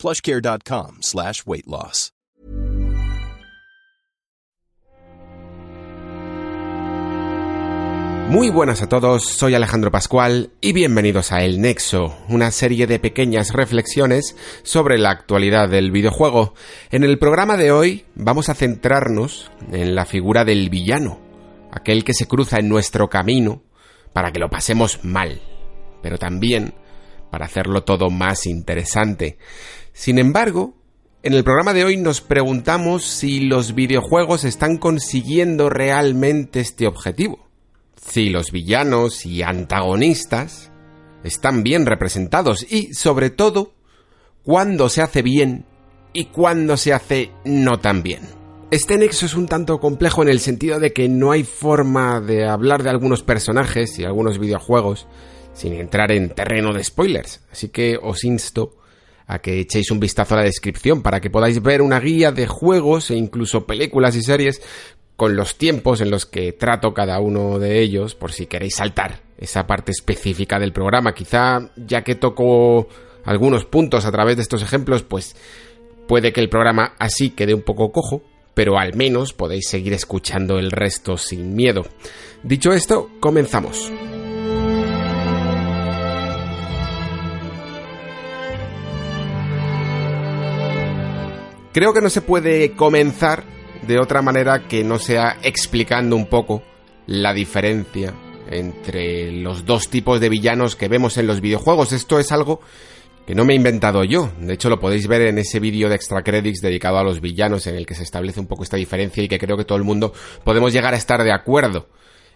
plushcare.com slash weight loss. Muy buenas a todos, soy Alejandro Pascual y bienvenidos a El Nexo, una serie de pequeñas reflexiones sobre la actualidad del videojuego. En el programa de hoy vamos a centrarnos en la figura del villano, aquel que se cruza en nuestro camino para que lo pasemos mal, pero también para hacerlo todo más interesante. Sin embargo, en el programa de hoy nos preguntamos si los videojuegos están consiguiendo realmente este objetivo. Si los villanos y antagonistas están bien representados y, sobre todo, cuándo se hace bien y cuándo se hace no tan bien. Este nexo es un tanto complejo en el sentido de que no hay forma de hablar de algunos personajes y algunos videojuegos sin entrar en terreno de spoilers, así que os insto a que echéis un vistazo a la descripción para que podáis ver una guía de juegos e incluso películas y series con los tiempos en los que trato cada uno de ellos, por si queréis saltar esa parte específica del programa. Quizá ya que toco algunos puntos a través de estos ejemplos, pues puede que el programa así quede un poco cojo, pero al menos podéis seguir escuchando el resto sin miedo. Dicho esto, comenzamos. Creo que no se puede comenzar de otra manera que no sea explicando un poco la diferencia entre los dos tipos de villanos que vemos en los videojuegos. Esto es algo que no me he inventado yo. De hecho, lo podéis ver en ese vídeo de extra credits dedicado a los villanos en el que se establece un poco esta diferencia y que creo que todo el mundo podemos llegar a estar de acuerdo.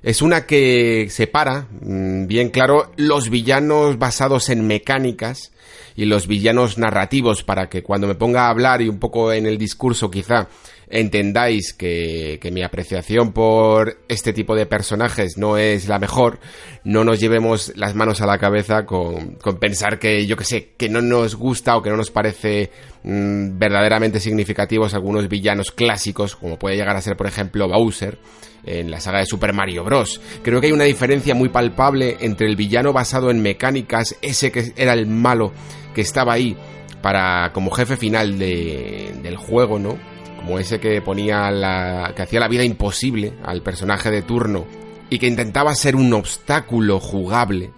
Es una que separa, mm, bien claro, los villanos basados en mecánicas y los villanos narrativos para que cuando me ponga a hablar y un poco en el discurso quizá entendáis que, mi apreciación por este tipo de personajes no es la mejor, no nos llevemos las manos a la cabeza con, pensar que, yo que sé, que no nos gusta o que no nos parece mm, verdaderamente significativos algunos villanos clásicos, como puede llegar a ser, por ejemplo, Bowser en la saga de Super Mario Bros. Creo que hay una diferencia muy palpable entre el villano basado en mecánicas, ese que era el malo que estaba ahí para como jefe final del juego, ¿no? Como ese que ponía la. que hacía la vida imposible al personaje de turno y que intentaba ser un obstáculo jugable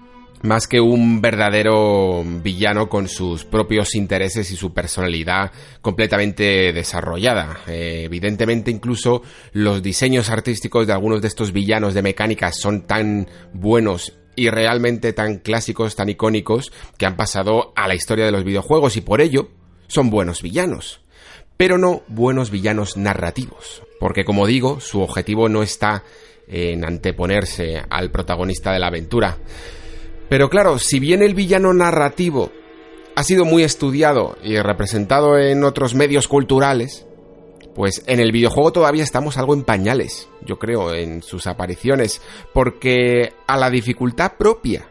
más que un verdadero villano con sus propios intereses y su personalidad completamente desarrollada. Eh, evidentemente incluso los diseños artísticos de algunos de estos villanos de mecánicas son tan buenos y realmente tan clásicos, tan icónicos, que han pasado a la historia de los videojuegos y por ello son buenos villanos pero no buenos villanos narrativos, porque como digo, su objetivo no está en anteponerse al protagonista de la aventura. Pero claro, si bien el villano narrativo ha sido muy estudiado y representado en otros medios culturales, pues en el videojuego todavía estamos algo en pañales, yo creo, en sus apariciones, porque a la dificultad propia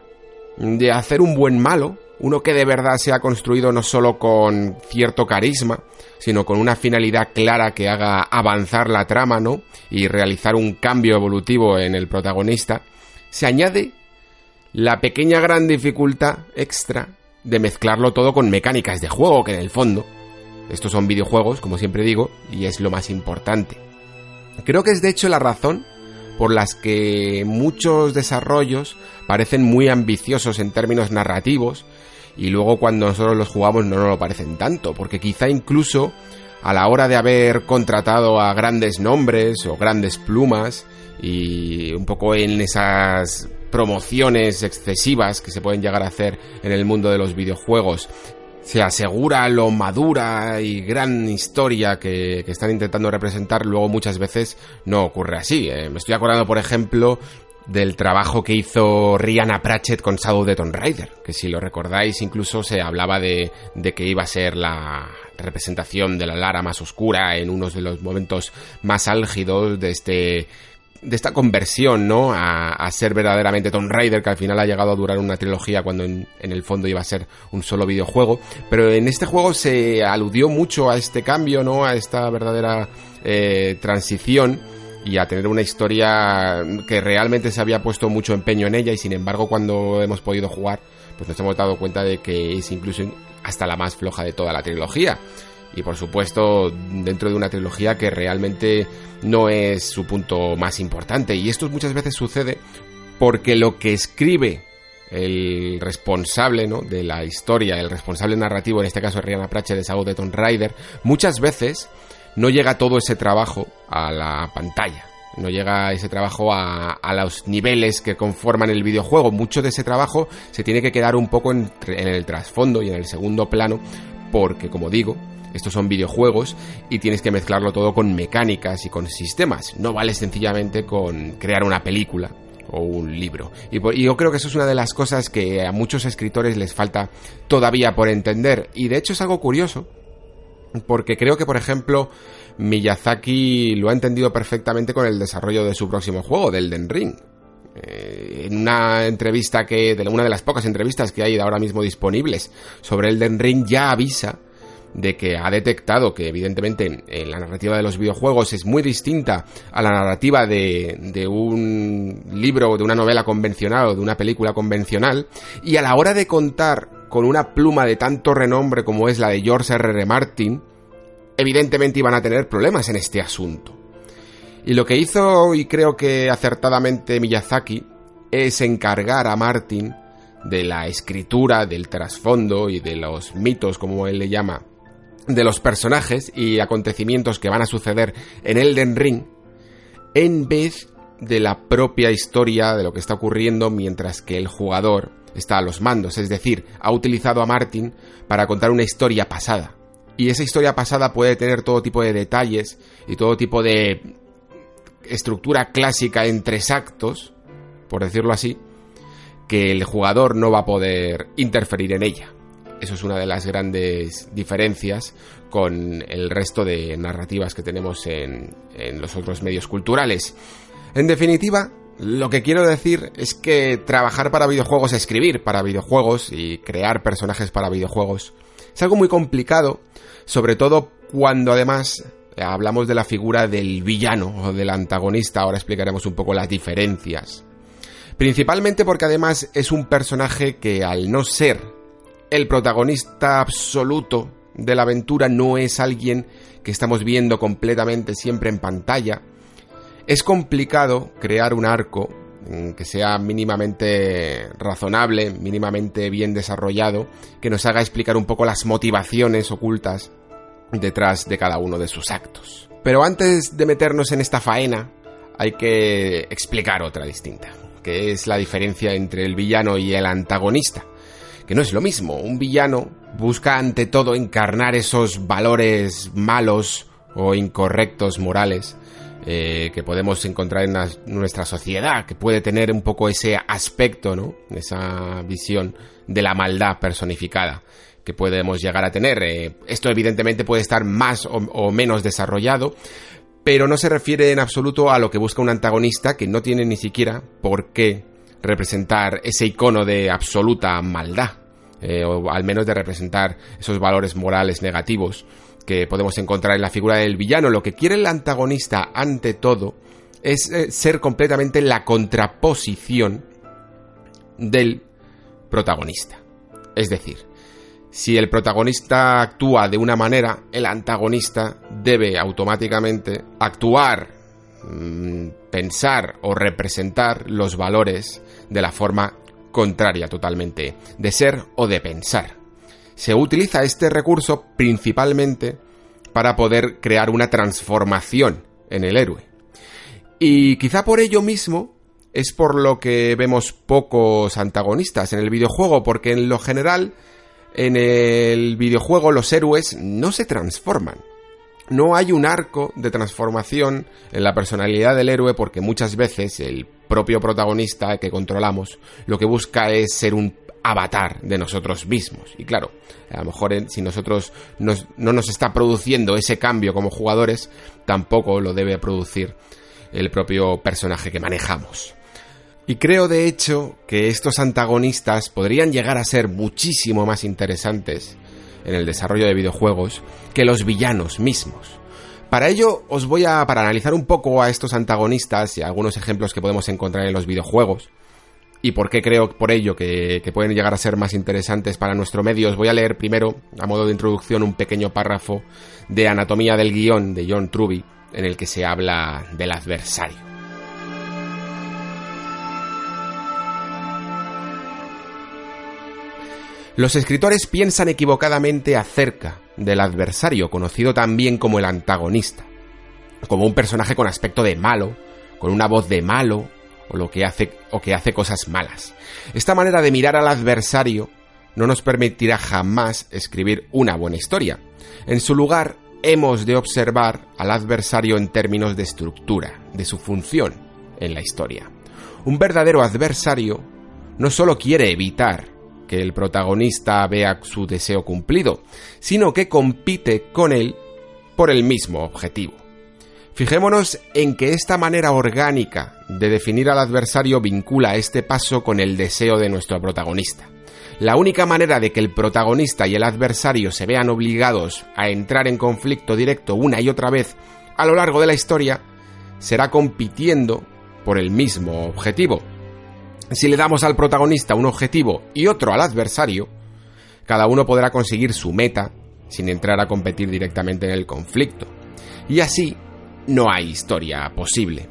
de hacer un buen malo, uno que de verdad se ha construido no solo con cierto carisma, sino con una finalidad clara que haga avanzar la trama, ¿no? Y realizar un cambio evolutivo en el protagonista, se añade la pequeña gran dificultad extra de mezclarlo todo con mecánicas de juego, que en el fondo, estos son videojuegos, como siempre digo, y es lo más importante. Creo que es de hecho la razón por las que muchos desarrollos parecen muy ambiciosos en términos narrativos y luego cuando nosotros los jugamos no nos lo parecen tanto, porque quizá incluso a la hora de haber contratado a grandes nombres o grandes plumas y un poco en esas promociones excesivas que se pueden llegar a hacer en el mundo de los videojuegos se asegura lo madura y gran historia que, están intentando representar, luego muchas veces no ocurre así. ¿eh? Me estoy acordando, por ejemplo, del trabajo que hizo Rihanna Pratchett con Shadow de Tomb Raider, que si lo recordáis incluso se hablaba de, de, que iba a ser la representación de la Lara más oscura en unos de los momentos más álgidos de este de esta conversión, ¿no? A, ser verdaderamente Tomb Raider, que al final ha llegado a durar una trilogía cuando en, el fondo iba a ser un solo videojuego. Pero en este juego se aludió mucho a este cambio, ¿no? A esta verdadera eh, transición y a tener una historia que realmente se había puesto mucho empeño en ella y sin embargo cuando hemos podido jugar pues nos hemos dado cuenta de que es incluso hasta la más floja de toda la trilogía y por supuesto dentro de una trilogía que realmente no es su punto más importante y esto muchas veces sucede porque lo que escribe el responsable ¿no? de la historia, el responsable narrativo, en este caso Rihanna Pratchett de Sago de Tomb Raider, muchas veces no llega todo ese trabajo a la pantalla. No llega ese trabajo a, a los niveles que conforman el videojuego. Mucho de ese trabajo se tiene que quedar un poco en, en el trasfondo y en el segundo plano, porque, como digo, estos son videojuegos y tienes que mezclarlo todo con mecánicas y con sistemas. No vale sencillamente con crear una película o un libro. Y, y, yo creo que eso es una de las cosas que a muchos escritores les falta todavía por entender. Y de hecho es algo curioso, porque creo que, por ejemplo, Miyazaki lo ha entendido perfectamente con el desarrollo de su próximo juego, del Den Ring. Eh, en una entrevista que, de una de las pocas entrevistas que hay ahora mismo disponibles sobre el Den Ring, ya avisa de que ha detectado que evidentemente la narrativa de los videojuegos es muy distinta a la narrativa de, de un libro, de una novela convencional o de una película convencional, y a la hora de contar con una pluma de tanto renombre como es la de George R. R. Martin, evidentemente iban a tener problemas en este asunto. Y lo que hizo, y creo que acertadamente Miyazaki, es encargar a Martin de la escritura, del trasfondo y de los mitos, como él le llama, de los personajes y acontecimientos que van a suceder en Elden Ring, en vez de la propia historia de lo que está ocurriendo mientras que el jugador está a los mandos, es decir, ha utilizado a Martin para contar una historia pasada. Y esa historia pasada puede tener todo tipo de detalles y todo tipo de estructura clásica en tres actos, por decirlo así, que el jugador no va a poder interferir en ella. Eso es una de las grandes diferencias con el resto de narrativas que tenemos en, en los otros medios culturales. En definitiva, lo que quiero decir es que trabajar para videojuegos, escribir para videojuegos y crear personajes para videojuegos es algo muy complicado, sobre todo cuando además hablamos de la figura del villano o del antagonista, ahora explicaremos un poco las diferencias. Principalmente porque además es un personaje que al no ser el protagonista absoluto de la aventura no es alguien que estamos viendo completamente siempre en pantalla, es complicado crear un arco mm, que sea mínimamente razonable, mínimamente bien desarrollado, que nos haga explicar un poco las motivaciones ocultas detrás de cada uno de sus actos. Pero antes de meternos en esta faena, hay que explicar otra distinta, que es la diferencia entre el villano y el antagonista, que no es lo mismo. Un villano busca ante todo encarnar esos valores malos o incorrectos morales eh, que podemos encontrar en nuestra sociedad, que puede tener un poco ese aspecto, ¿no? Esa visión de la maldad personificada que podemos llegar a tener. Eh, esto evidentemente puede estar más o, menos desarrollado, pero no se refiere en absoluto a lo que busca un antagonista que no tiene ni siquiera por qué representar ese icono de absoluta maldad, eh, o al menos de representar esos valores morales negativos que podemos encontrar en la figura del villano. Lo que quiere el antagonista, ante todo, es eh, ser completamente la contraposición del protagonista. Es decir, si el protagonista actúa de una manera, el antagonista debe automáticamente actuar, mm, pensar o representar los valores de la forma contraria totalmente de ser o de pensar se utiliza este recurso principalmente para poder crear una transformación en el héroe. Y quizá por ello mismo es por lo que vemos pocos antagonistas en el videojuego, porque en lo general en el videojuego los héroes no se transforman. No hay un arco de transformación en la personalidad del héroe porque muchas veces el propio protagonista que controlamos lo que busca es ser un avatar de nosotros mismos. Y claro, a lo mejor si nosotros no nos está produciendo ese cambio como jugadores, tampoco lo debe producir el propio personaje que manejamos. Y creo de hecho que estos antagonistas podrían llegar a ser muchísimo más interesantes en el desarrollo de videojuegos que los villanos mismos. Para ello os voy a, para analizar un poco a estos antagonistas y algunos ejemplos que podemos encontrar en los videojuegos, y por qué creo por ello que, que, pueden llegar a ser más interesantes para nuestro medio, os voy a leer primero, a modo de introducción, un pequeño párrafo de Anatomía del Guión de John Truby, en el que se habla del adversario. Los escritores piensan equivocadamente acerca del adversario, conocido también como el antagonista, como un personaje con aspecto de malo, con una voz de malo, o lo que hace o que hace cosas malas. Esta manera de mirar al adversario no nos permitirá jamás escribir una buena historia. En su lugar, hemos de observar al adversario en términos de estructura, de su función en la historia. Un verdadero adversario no solo quiere evitar que el protagonista vea su deseo cumplido, sino que compite con él por el mismo objetivo. Fijémonos en que esta manera orgánica de definir al adversario vincula este paso con el deseo de nuestro protagonista. La única manera de que el protagonista y el adversario se vean obligados a entrar en conflicto directo una y otra vez a lo largo de la historia será compitiendo por el mismo objetivo, si le damos al protagonista un objetivo y otro al adversario, cada uno podrá conseguir su meta sin entrar a competir directamente en el conflicto. Y así no hay historia posible.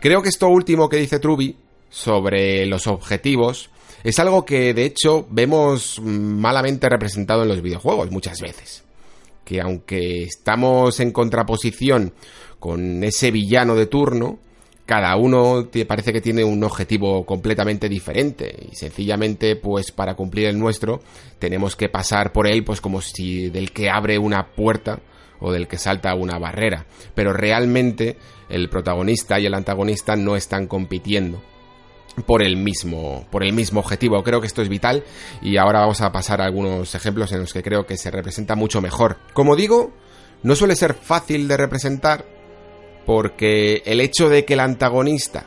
Creo que esto último que dice Truby sobre los objetivos es algo que de hecho vemos malamente representado en los videojuegos muchas veces. Que aunque estamos en contraposición con ese villano de turno, cada uno parece que tiene un objetivo completamente diferente. Y sencillamente pues para cumplir el nuestro tenemos que pasar por él pues como si del que abre una puerta o del que salta una barrera, pero realmente el protagonista y el antagonista no están compitiendo por el mismo por el mismo objetivo. Creo que esto es vital y ahora vamos a pasar a algunos ejemplos en los que creo que se representa mucho mejor. Como digo, no suele ser fácil de representar porque el hecho de que el antagonista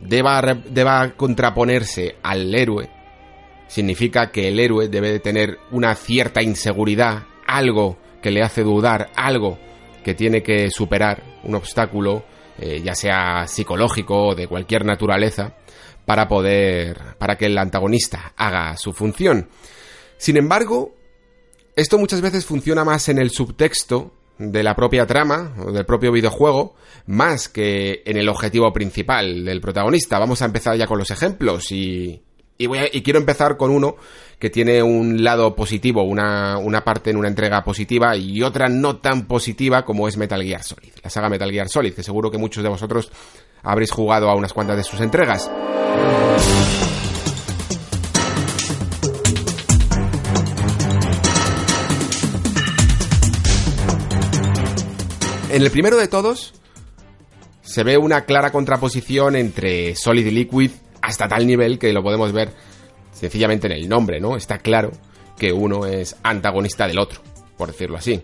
deba, deba contraponerse al héroe significa que el héroe debe de tener una cierta inseguridad, algo que le hace dudar, algo que tiene que superar, un obstáculo eh, ya sea psicológico o de cualquier naturaleza, para poder, para que el antagonista haga su función. Sin embargo, esto muchas veces funciona más en el subtexto de la propia trama o del propio videojuego, más que en el objetivo principal del protagonista. Vamos a empezar ya con los ejemplos y, y, quiero empezar con uno que tiene un lado positivo, una, una, parte en una entrega positiva y otra no tan positiva como es Metal Gear Solid. La saga Metal Gear Solid, que seguro que muchos de vosotros habréis jugado a unas cuantas de sus entregas. En el primero de todos se ve una clara contraposición entre Solid y Liquid hasta tal nivel que lo podemos ver sencillamente en el nombre, ¿no? Está claro que uno es antagonista del otro, por decirlo así.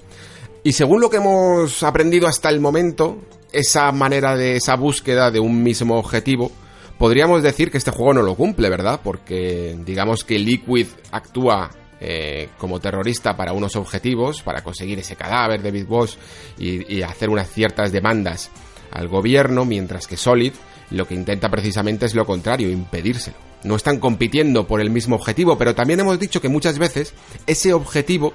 Y según lo que hemos aprendido hasta el momento, esa manera de esa búsqueda de un mismo objetivo, podríamos decir que este juego no lo cumple, ¿verdad? Porque digamos que Liquid actúa eh, como terrorista para unos objetivos, para conseguir ese cadáver de Big Boss y, y hacer unas ciertas demandas al gobierno, mientras que Solid lo que intenta precisamente es lo contrario, impedírselo. No están compitiendo por el mismo objetivo, pero también hemos dicho que muchas veces ese objetivo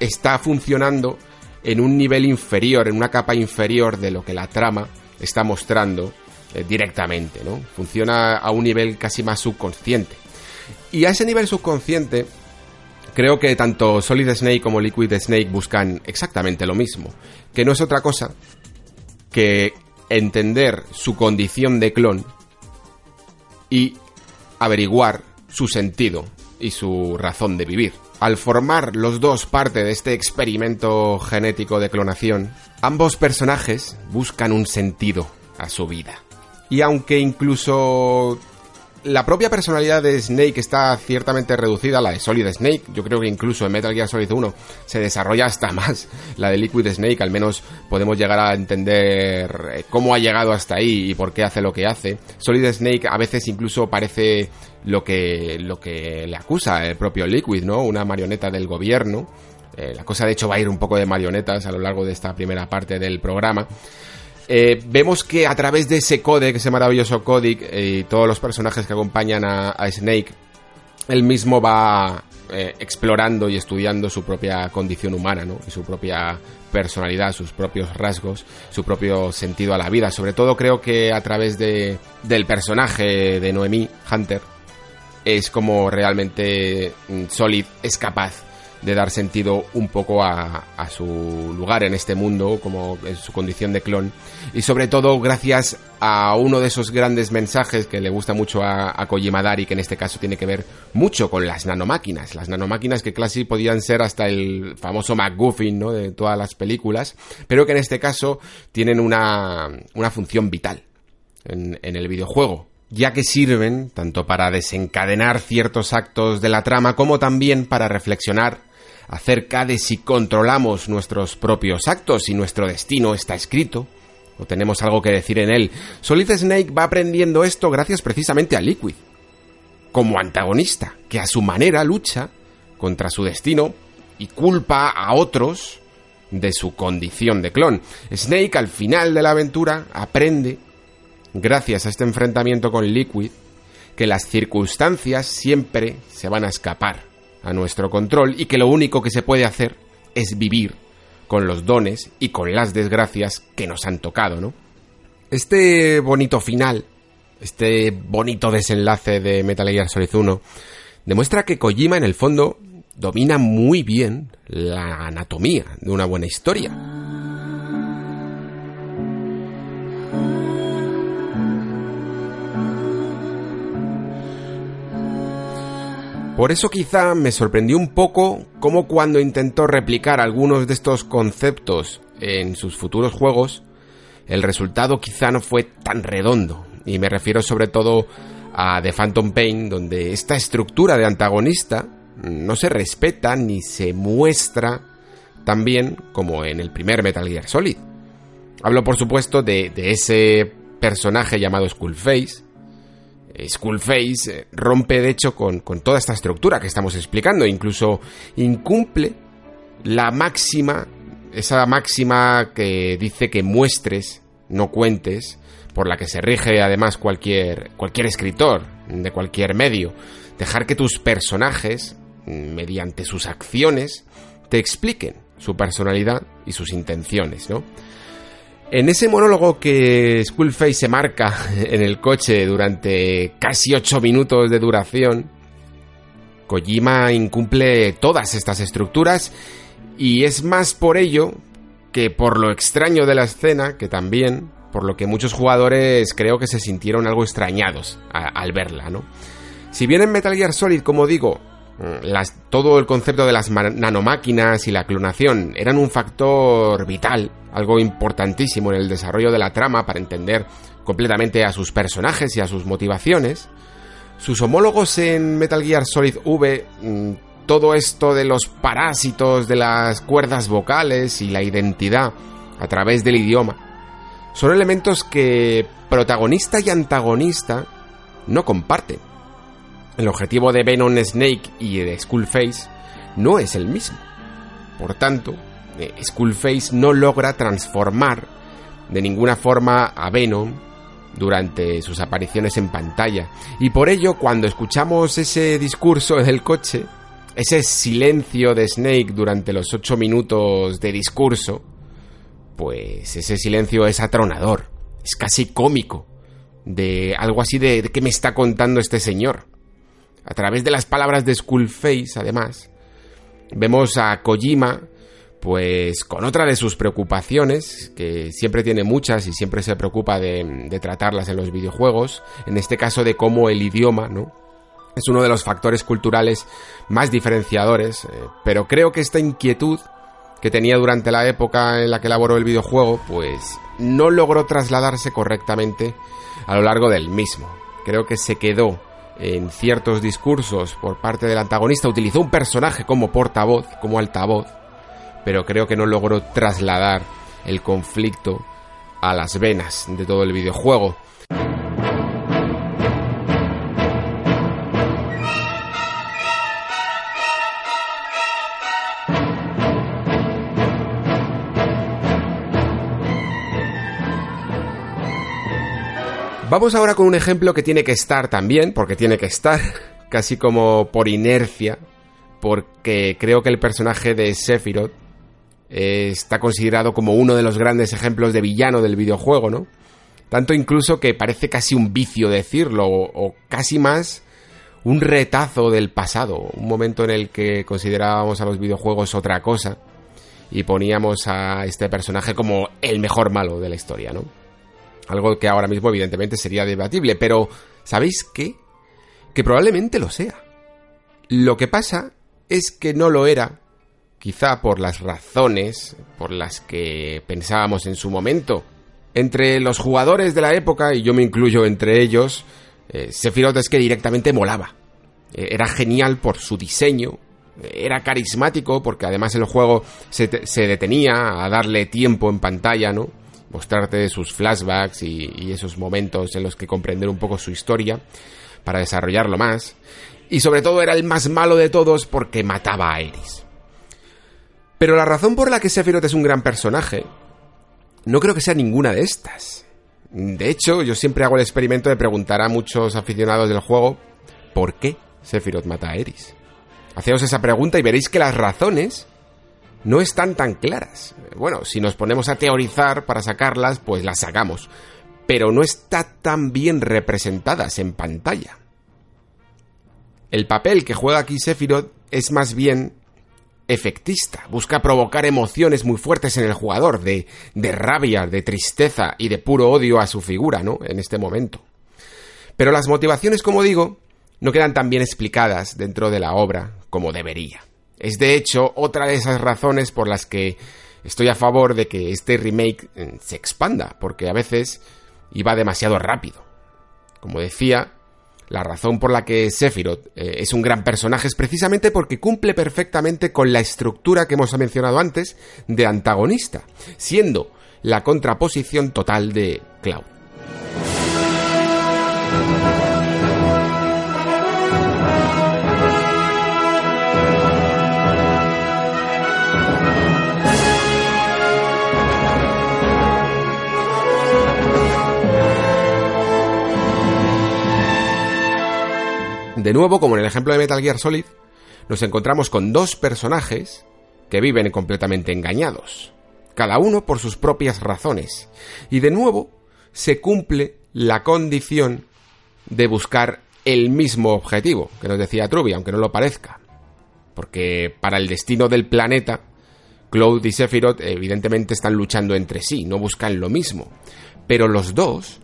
está funcionando en un nivel inferior, en una capa inferior de lo que la trama está mostrando eh, directamente, ¿no? Funciona a un nivel casi más subconsciente. Y a ese nivel subconsciente, creo que tanto Solid Snake como Liquid Snake buscan exactamente lo mismo, que no es otra cosa que entender su condición de clon y averiguar su sentido y su razón de vivir. Al formar los dos parte de este experimento genético de clonación, ambos personajes buscan un sentido a su vida. Y aunque incluso la propia personalidad de Snake está ciertamente reducida, la de Solid Snake. Yo creo que incluso en Metal Gear Solid 1 se desarrolla hasta más la de Liquid Snake. Al menos podemos llegar a entender eh, cómo ha llegado hasta ahí y por qué hace lo que hace. Solid Snake a veces incluso parece lo que, lo que le acusa el propio Liquid, ¿no? Una marioneta del gobierno. Eh, la cosa de hecho va a ir un poco de marionetas a lo largo de esta primera parte del programa. Eh, vemos que a través de ese códic, ese maravilloso códic, eh, y todos los personajes que acompañan a, Snake, él mismo va eh, explorando y estudiando su propia condición humana, ¿no? Y su propia personalidad, sus propios rasgos, su propio sentido a la vida. Sobre todo creo que a través de, del personaje de Noemí Hunter es como realmente mm, Solid es capaz de dar sentido un poco a, su lugar en este mundo, como en su condición de clon. Y sobre todo gracias a uno de esos grandes mensajes que le gusta mucho a, a Kojima que en este caso tiene que ver mucho con las nanomáquinas. Las nanomáquinas que casi podían ser hasta el famoso MacGuffin ¿no? de todas las películas, pero que en este caso tienen una, una función vital en el videojuego ya que sirven tanto para desencadenar ciertos actos de la trama como también para reflexionar acerca de si controlamos nuestros propios actos y nuestro destino está escrito, o tenemos algo que decir en él. Solid Snake va aprendiendo esto gracias precisamente a Liquid, como antagonista, que a su manera lucha contra su destino y culpa a otros de su condición de clon. Snake al final de la aventura aprende, gracias a este enfrentamiento con Liquid, que las circunstancias siempre se van a escapar a nuestro control y que lo único que se puede hacer es vivir con los dones y con las desgracias que nos han tocado, ¿no? Este bonito final, este bonito desenlace de Metal Gear Solid 1, demuestra que Kojima en el fondo domina muy bien la anatomía de una buena historia. Por eso quizá me sorprendió un poco cómo cuando intentó replicar algunos de estos conceptos en sus futuros juegos, el resultado quizá no fue tan redondo. Y me refiero sobre todo a The Phantom Pain, donde esta estructura de antagonista no se respeta ni se muestra tan bien como en el primer Metal Gear Solid. Hablo por supuesto de, de ese personaje llamado Skullface, Skullface eh, rompe de hecho con, toda esta estructura que estamos explicando, incluso incumple la máxima, esa máxima que dice que muestres, no cuentes, por la que se rige además cualquier, cualquier escritor de cualquier medio, dejar que tus personajes, mediante sus acciones, te expliquen su personalidad y sus intenciones, ¿no? En ese monólogo que Skullface se marca en el coche durante casi 8 minutos de duración, Kojima incumple todas estas estructuras y es más por ello que por lo extraño de la escena, que también por lo que muchos jugadores creo que se sintieron algo extrañados al verla, ¿no? Si bien en Metal Gear Solid, como digo, todo el concepto de las nanomáquinas y la clonación eran un factor vital, algo importantísimo en el desarrollo de la trama para entender completamente a sus personajes y a sus motivaciones. Sus homólogos en Metal Gear Solid V, mm, todo esto de los parásitos de las cuerdas vocales y la identidad a través del idioma, son elementos que protagonista y antagonista no comparten el objetivo de Venom Snake y de Skullface no es el mismo. Por tanto, eh, Skullface no logra transformar de ninguna forma a Venom durante sus apariciones en pantalla. Y por ello, cuando escuchamos ese discurso del coche, ese silencio de Snake durante los ocho minutos de discurso, pues ese silencio es atronador, es casi cómico, de algo así de, de qué me está contando este señor. A través de las palabras de Skullface, además, vemos a Kojima, pues con otra de sus preocupaciones, que siempre tiene muchas y siempre se preocupa de, tratarlas en los videojuegos, en este caso de cómo el idioma, ¿no? es uno de los factores culturales más diferenciadores, eh, pero creo que esta inquietud que tenía durante la época en la que elaboró el videojuego, pues no logró trasladarse correctamente a lo largo del mismo. Creo que se quedó en ciertos discursos por parte del antagonista, utilizó un personaje como portavoz, como altavoz, pero creo que no logró trasladar el conflicto a las venas de todo el videojuego. Vamos ahora con un ejemplo que tiene que estar también, porque tiene que estar, casi como por inercia, porque creo que el personaje de Sephiroth está considerado como uno de los grandes ejemplos de villano del videojuego, ¿no? Tanto incluso que parece casi un vicio decirlo, o, o casi más un retazo del pasado, un momento en el que considerábamos a los videojuegos otra cosa y poníamos a este personaje como el mejor malo de la historia, ¿no? Algo que ahora mismo evidentemente sería debatible, pero ¿sabéis qué? Que probablemente lo sea. Lo que pasa es que no lo era, quizá por las razones por las que pensábamos en su momento. Entre los jugadores de la época, y yo me incluyo entre ellos, eh, Sephiroth es que directamente molaba. Eh, era genial por su diseño, era carismático porque además el juego se, se detenía a darle tiempo en pantalla, ¿no? Mostrarte sus flashbacks y, esos momentos en los que comprender un poco su historia para desarrollarlo más. Y sobre todo era el más malo de todos porque mataba a Eris. Pero la razón por la que Sephiroth es un gran personaje no creo que sea ninguna de estas. De hecho, yo siempre hago el experimento de preguntar a muchos aficionados del juego ¿por qué Sephiroth mata a Eris? Haceos esa pregunta y veréis que las razones no están tan claras. Bueno, si nos ponemos a teorizar para sacarlas, pues las sacamos, pero no está tan bien representadas en pantalla. El papel que juega aquí Sephiroth es más bien efectista, busca provocar emociones muy fuertes en el jugador, de, de rabia, de tristeza y de puro odio a su figura, ¿no? En este momento. Pero las motivaciones, como digo, no quedan tan bien explicadas dentro de la obra como debería. Es de hecho otra de esas razones por las que estoy a favor de que este remake eh, se expanda, porque a veces iba demasiado rápido. Como decía, la razón por la que Sephiroth eh, es un gran personaje es precisamente porque cumple perfectamente con la estructura que hemos mencionado antes de antagonista, siendo la contraposición total de Cloud. De nuevo, como en el ejemplo de Metal Gear Solid, nos encontramos con dos personajes que viven completamente engañados, cada uno por sus propias razones. Y de nuevo, se cumple la condición de buscar el mismo objetivo, que nos decía Truby, aunque no lo parezca. Porque para el destino del planeta, Cloud y Sephiroth evidentemente están luchando entre sí, no buscan lo mismo. Pero los dos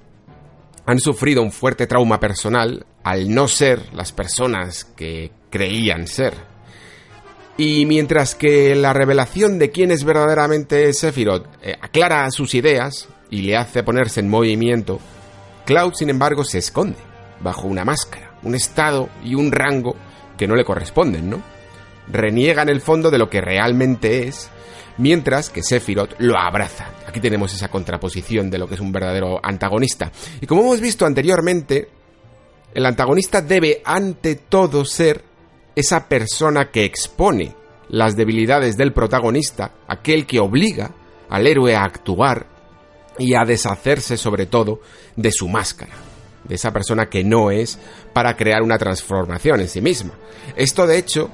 han sufrido un fuerte trauma personal al no ser las personas que creían ser. Y mientras que la revelación de quién es verdaderamente Sephiroth eh, aclara sus ideas y le hace ponerse en movimiento, Cloud, sin embargo, se esconde bajo una máscara, un estado y un rango que no le corresponden, ¿no? Reniega en el fondo de lo que realmente es mientras que Sephiroth lo abraza. Aquí tenemos esa contraposición de lo que es un verdadero antagonista. Y como hemos visto anteriormente, el antagonista debe ante todo ser esa persona que expone las debilidades del protagonista, aquel que obliga al héroe a actuar y a deshacerse sobre todo de su máscara, de esa persona que no es para crear una transformación en sí misma. Esto de hecho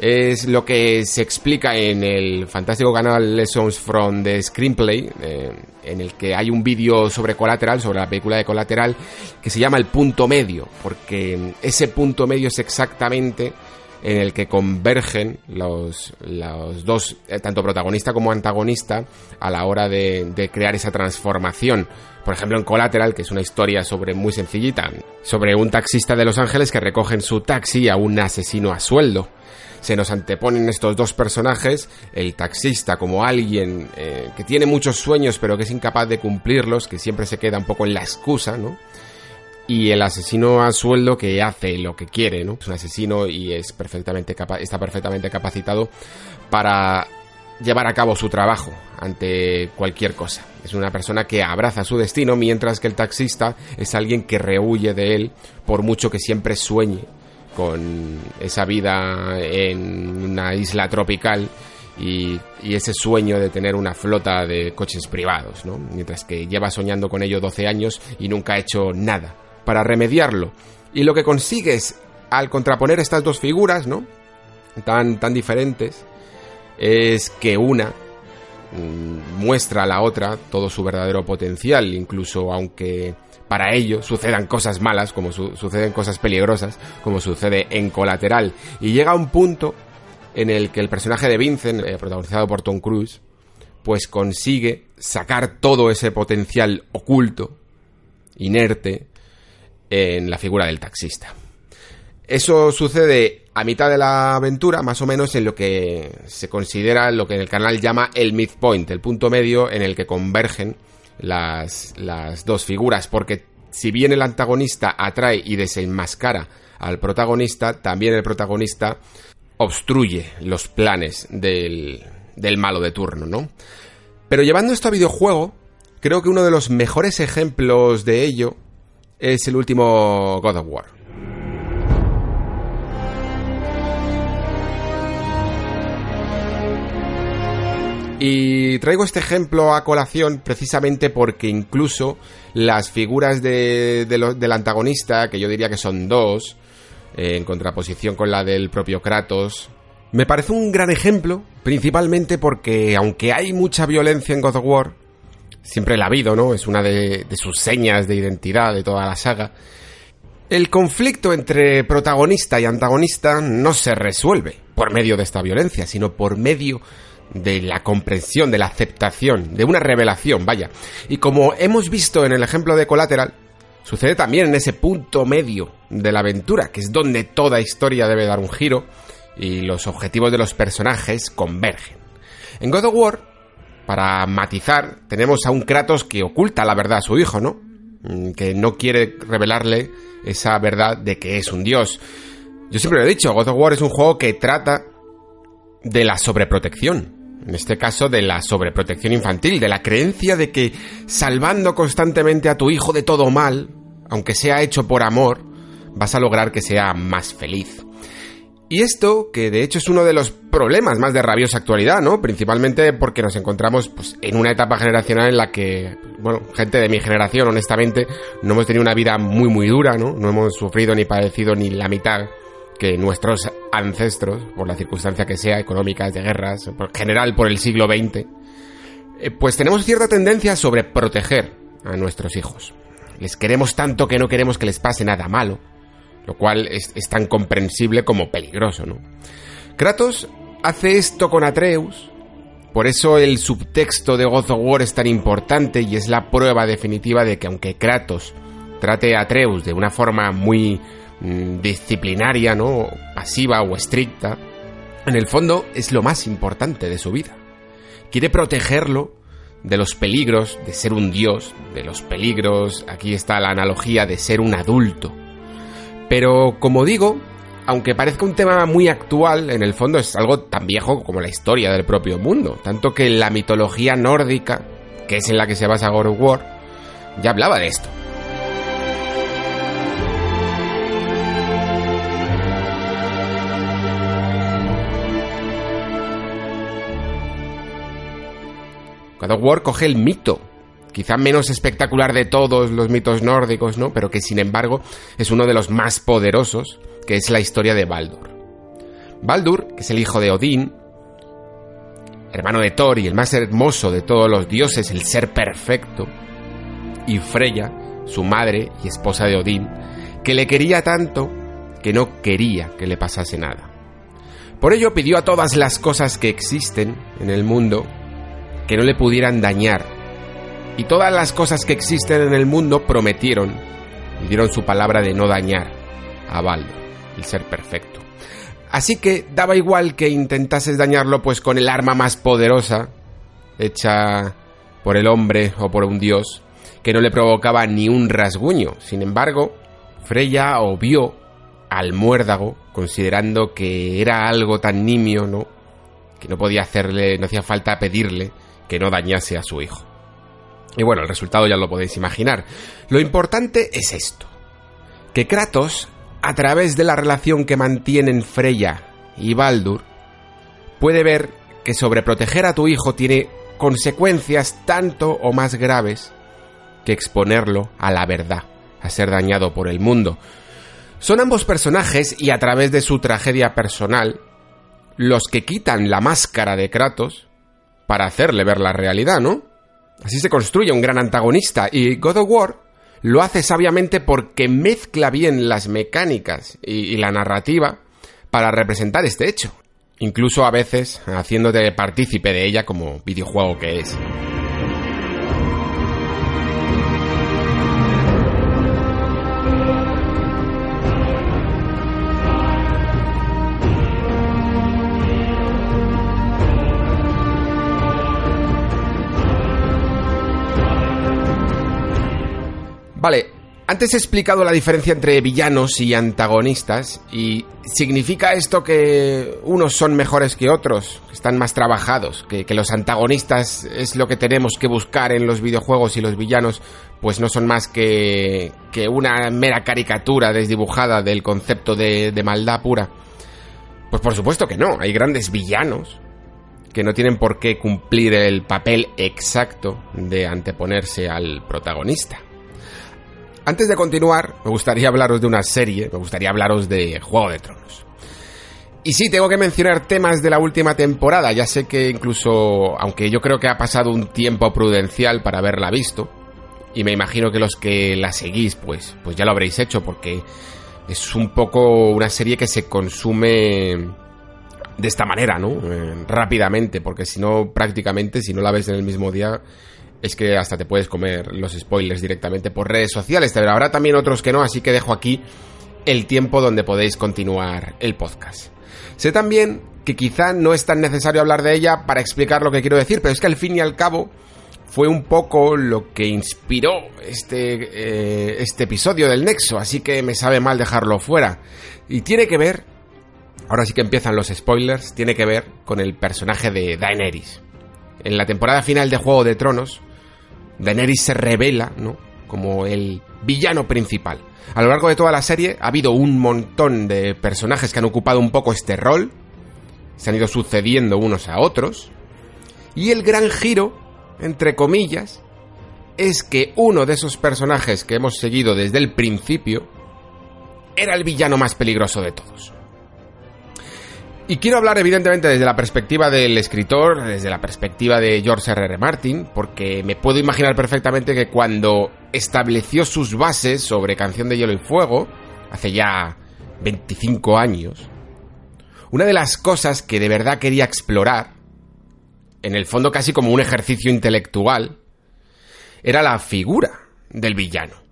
es lo que se explica en el fantástico canal Lessons from the Screenplay, eh, en el que hay un vídeo sobre Colateral, sobre la película de Colateral, que se llama El punto medio, porque ese punto medio es exactamente en el que convergen los, los dos, eh, tanto protagonista como antagonista, a la hora de, de crear esa transformación. Por ejemplo, en Collateral, que es una historia sobre muy sencillita, sobre un taxista de Los Ángeles que recoge en su taxi a un asesino a sueldo se nos anteponen estos dos personajes, el taxista como alguien eh, que tiene muchos sueños pero que es incapaz de cumplirlos, que siempre se queda un poco en la excusa, ¿no? Y el asesino a sueldo que hace lo que quiere, ¿no? Es un asesino y es perfectamente está perfectamente capacitado para llevar a cabo su trabajo ante cualquier cosa. Es una persona que abraza su destino, mientras que el taxista es alguien que rehuye de él por mucho que siempre sueñe con esa vida en una isla tropical y, ese sueño de tener una flota de coches privados, ¿no? Mientras que lleva soñando con ello 12 años y nunca ha hecho nada para remediarlo. Y lo que consigues al contraponer estas dos figuras, ¿no? Tan, tan diferentes, es que una mm, muestra a la otra todo su verdadero potencial, incluso aunque para ello sucedan cosas malas, como suceden cosas peligrosas, como sucede en Colateral. Y llega un punto en el que el personaje de Vincent, eh, protagonizado por Tom Cruise, pues consigue sacar todo ese potencial oculto, inerte, en la figura del taxista. Eso sucede a mitad de la aventura, más o menos en lo que se considera lo que el canal llama el midpoint, el punto medio en el que convergen las, las dos figuras, porque si bien el antagonista atrae y desenmascara al protagonista, también el protagonista obstruye los planes del, del malo de turno, ¿no? Pero llevando esto a videojuego, creo que uno de los mejores ejemplos de ello es el último God of War. Y traigo este ejemplo a colación precisamente porque incluso las figuras de, del antagonista, que yo diría que son dos, eh, en contraposición con la del propio Kratos, me parece un gran ejemplo, principalmente porque aunque hay mucha violencia en God of War, siempre la ha habido, ¿no? Es una de, de sus señas de identidad de toda la saga. El conflicto entre protagonista y antagonista no se resuelve por medio de esta violencia, sino por medio de la comprensión, de la aceptación, de una revelación, vaya. Y como hemos visto en el ejemplo de Collateral, sucede también en ese punto medio de la aventura, que es donde toda historia debe dar un giro y los objetivos de los personajes convergen. En God of War, para matizar, tenemos a un Kratos que oculta la verdad a su hijo, ¿no? Mm, que no quiere revelarle esa verdad de que es un dios. Yo siempre lo he dicho, God of War es un juego que trata de la sobreprotección en este caso de la sobreprotección infantil, de la creencia de que salvando constantemente a tu hijo de todo mal, aunque sea hecho por amor, vas a lograr que sea más feliz. Y esto, que de hecho es uno de los problemas más de rabiosa actualidad, ¿no? Principalmente porque nos encontramos pues, en una etapa generacional en la que, bueno, gente de mi generación, honestamente, no hemos tenido una vida muy, muy dura, ¿no? No hemos sufrido ni padecido ni la mitad que nuestros ancestros, por la circunstancia que sea, económicas, de guerras, en general por el siglo XX, eh, pues tenemos cierta tendencia sobre proteger a nuestros hijos. Les queremos tanto que no queremos que les pase nada malo, lo cual es, tan comprensible como peligroso, ¿no? Kratos hace esto con Atreus, por eso el subtexto de God of War es tan importante y es la prueba definitiva de que aunque Kratos trate a Atreus de una forma muy disciplinaria, ¿no? Pasiva o estricta, en el fondo es lo más importante de su vida. Quiere protegerlo de los peligros de ser un dios, de los peligros, aquí está la analogía de ser un adulto. Pero, como digo, aunque parezca un tema muy actual, en el fondo es algo tan viejo como la historia del propio mundo, tanto que la mitología nórdica, que es en la que se basa God War, ya hablaba de esto. God of War coge el mito, quizá menos espectacular de todos los mitos nórdicos, ¿no? Pero que sin embargo es uno de los más poderosos, que es la historia de Baldur. Baldur, que es el hijo de Odín, hermano de Thor y el más hermoso de todos los dioses, el ser perfecto, y Freya, su madre y esposa de Odín, que le quería tanto que no quería que le pasase nada. Por ello pidió a todas las cosas que existen en el mundo que no le pudieran dañar. Y todas las cosas que existen en el mundo prometieron y dieron su palabra de no dañar a Baldur, el ser perfecto. Así que daba igual que intentases dañarlo pues con el arma más poderosa, hecha por el hombre o por un dios, que no le provocaba ni un rasguño. Sin embargo, Freya obvió al muérdago, considerando que era algo tan nimio, ¿no? Que no podía hacerle, no hacía falta pedirle que no dañase a su hijo. Y bueno, el resultado ya lo podéis imaginar. Lo importante es esto, que Kratos, a través de la relación que mantienen Freya y Baldur, puede ver que sobreproteger a tu hijo tiene consecuencias tanto o más graves que exponerlo a la verdad, a ser dañado por el mundo. Son ambos personajes y a través de su tragedia personal los que quitan la máscara de Kratos para hacerle ver la realidad, ¿no? Así se construye un gran antagonista y God of War lo hace sabiamente porque mezcla bien las mecánicas y, la narrativa para representar este hecho, incluso a veces haciéndote partícipe de ella como videojuego que es. Vale, antes he explicado la diferencia entre villanos y antagonistas y significa esto que unos son mejores que otros, que están más trabajados, que, los antagonistas es lo que tenemos que buscar en los videojuegos y los villanos pues no son más que, que una mera caricatura desdibujada del concepto de, de maldad pura. Pues por supuesto que no, hay grandes villanos que no tienen por qué cumplir el papel exacto de anteponerse al protagonista. Antes de continuar, me gustaría hablaros de una serie, me gustaría hablaros de Juego de Tronos. Y sí, tengo que mencionar temas de la última temporada, ya sé que incluso, aunque yo creo que ha pasado un tiempo prudencial para haberla visto, y me imagino que los que la seguís, pues, pues ya lo habréis hecho, porque es un poco una serie que se consume de esta manera, ¿no? Eh, rápidamente, porque si no, prácticamente, si no la ves en el mismo día, es que hasta te puedes comer los spoilers directamente por redes sociales, pero habrá también otros que no, así que dejo aquí el tiempo donde podéis continuar el podcast. Sé también que quizá no es tan necesario hablar de ella para explicar lo que quiero decir, pero es que al fin y al cabo fue un poco lo que inspiró este, eh, este episodio del Nexo, así que me sabe mal dejarlo fuera. Y tiene que ver, ahora sí que empiezan los spoilers, tiene que ver con el personaje de Daenerys. En la temporada final de Juego de Tronos, Daenerys se revela, ¿no? Como el villano principal. A lo largo de toda la serie ha habido un montón de personajes que han ocupado un poco este rol, se han ido sucediendo unos a otros, y el gran giro, entre comillas, es que uno de esos personajes que hemos seguido desde el principio era el villano más peligroso de todos. Y quiero hablar evidentemente desde la perspectiva del escritor, desde la perspectiva de George R. R. Martin, porque me puedo imaginar perfectamente que cuando estableció sus bases sobre Canción de Hielo y Fuego, hace ya 25 años, una de las cosas que de verdad quería explorar, en el fondo casi como un ejercicio intelectual, era la figura del villano.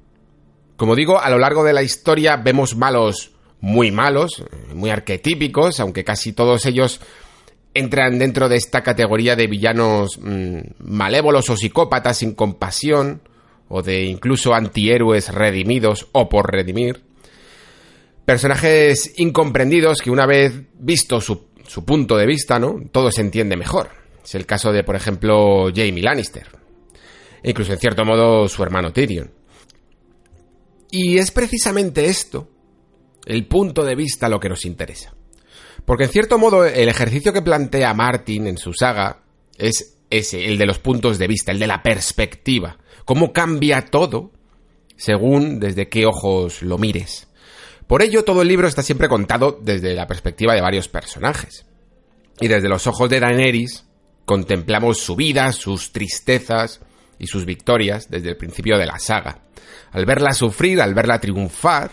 Como digo, a lo largo de la historia vemos malos muy malos, muy arquetípicos, aunque casi todos ellos entran dentro de esta categoría de villanos mm, malévolos o psicópatas sin compasión, o de incluso antihéroes redimidos o por redimir. Personajes incomprendidos que una vez visto su, punto de vista, ¿no? Todo se entiende mejor. Es el caso de, por ejemplo, Jamie Lannister. E incluso, en cierto modo, su hermano Tyrion. Y es precisamente esto el punto de vista lo que nos interesa. Porque en cierto modo el ejercicio que plantea Martin en su saga es ese, el de los puntos de vista, el de la perspectiva. Cómo cambia todo según desde qué ojos lo mires. Por ello todo el libro está siempre contado desde la perspectiva de varios personajes. Y desde los ojos de Daenerys contemplamos su vida, sus tristezas y sus victorias desde el principio de la saga. Al verla sufrir, al verla triunfar,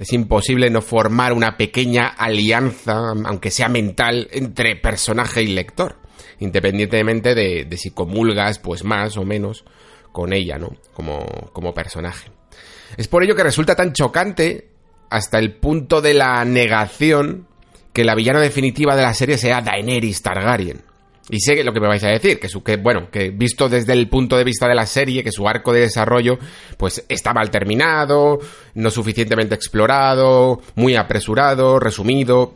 Es imposible no formar una pequeña alianza, aunque sea mental, entre personaje y lector, independientemente de, si comulgas, pues más o menos, con ella, ¿no? Como, como personaje. Es por ello que resulta tan chocante, hasta el punto de la negación, que la villana definitiva de la serie sea Daenerys Targaryen. Y sé lo que me vais a decir, que, su, que, bueno, que visto desde el punto de vista de la serie, que su arco de desarrollo, pues está mal terminado, no suficientemente explorado, muy apresurado, resumido,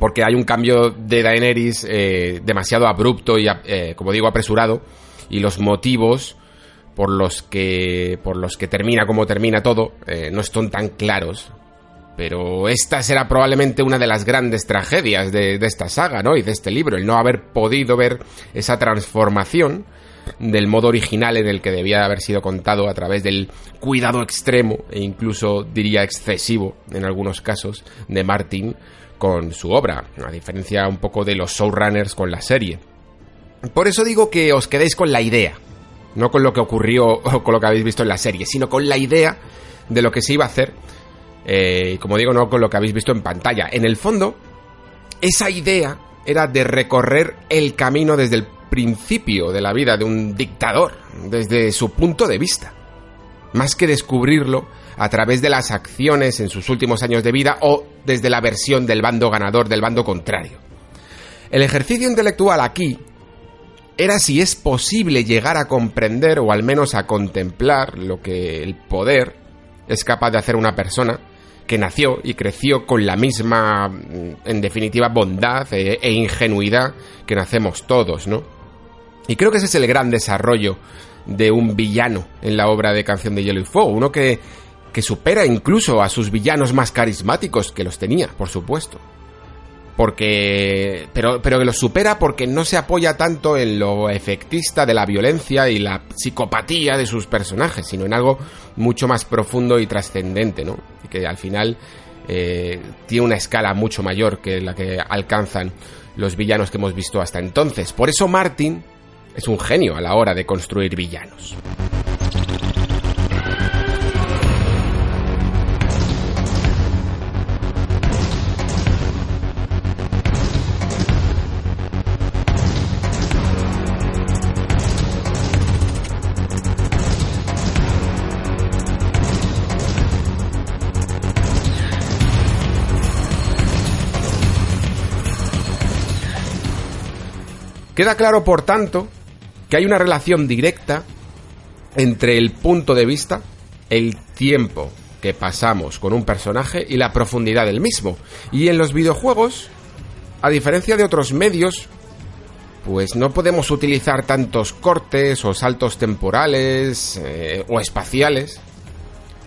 porque hay un cambio de Daenerys eh, demasiado abrupto y, eh, como digo, apresurado, y los motivos por los que, por los que termina como termina todo, eh, no están tan claros pero esta será probablemente una de las grandes tragedias de, esta saga, ¿no? Y de este libro, el no haber podido ver esa transformación del modo original en el que debía haber sido contado a través del cuidado extremo e incluso diría excesivo en algunos casos de Martin con su obra, a diferencia un poco de los showrunners con la serie. Por eso digo que os quedéis con la idea, no con lo que ocurrió o con lo que habéis visto en la serie, sino con la idea de lo que se iba a hacer eh, como digo, no con lo que habéis visto en pantalla. En el fondo, esa idea era de recorrer el camino desde el principio de la vida de un dictador, desde su punto de vista. Más que descubrirlo a través de las acciones en sus últimos años de vida o desde la versión del bando ganador del bando contrario. El ejercicio intelectual aquí era si es posible llegar a comprender o al menos a contemplar lo que el poder es capaz de hacer una persona que nació y creció con la misma, mm, en definitiva, bondad e, e, ingenuidad que nacemos todos, ¿no? Y creo que ese es el gran desarrollo de un villano en la obra de Canción de Hielo y Fuego, uno que, que supera incluso a sus villanos más carismáticos, que los tenía, por supuesto porque pero pero que lo supera porque no se apoya tanto en lo efectista de la violencia y la psicopatía de sus personajes, sino en algo mucho más profundo y trascendente, ¿no? Que al final eh, tiene una escala mucho mayor que la que alcanzan los villanos que hemos visto hasta entonces. Por eso Martin es un genio a la hora de construir villanos. Queda claro, por tanto, que hay una relación directa entre el punto de vista, el tiempo que pasamos con un personaje y la profundidad del mismo. Y en los videojuegos, a diferencia de otros medios, pues no podemos utilizar tantos cortes o saltos temporales eh, o espaciales.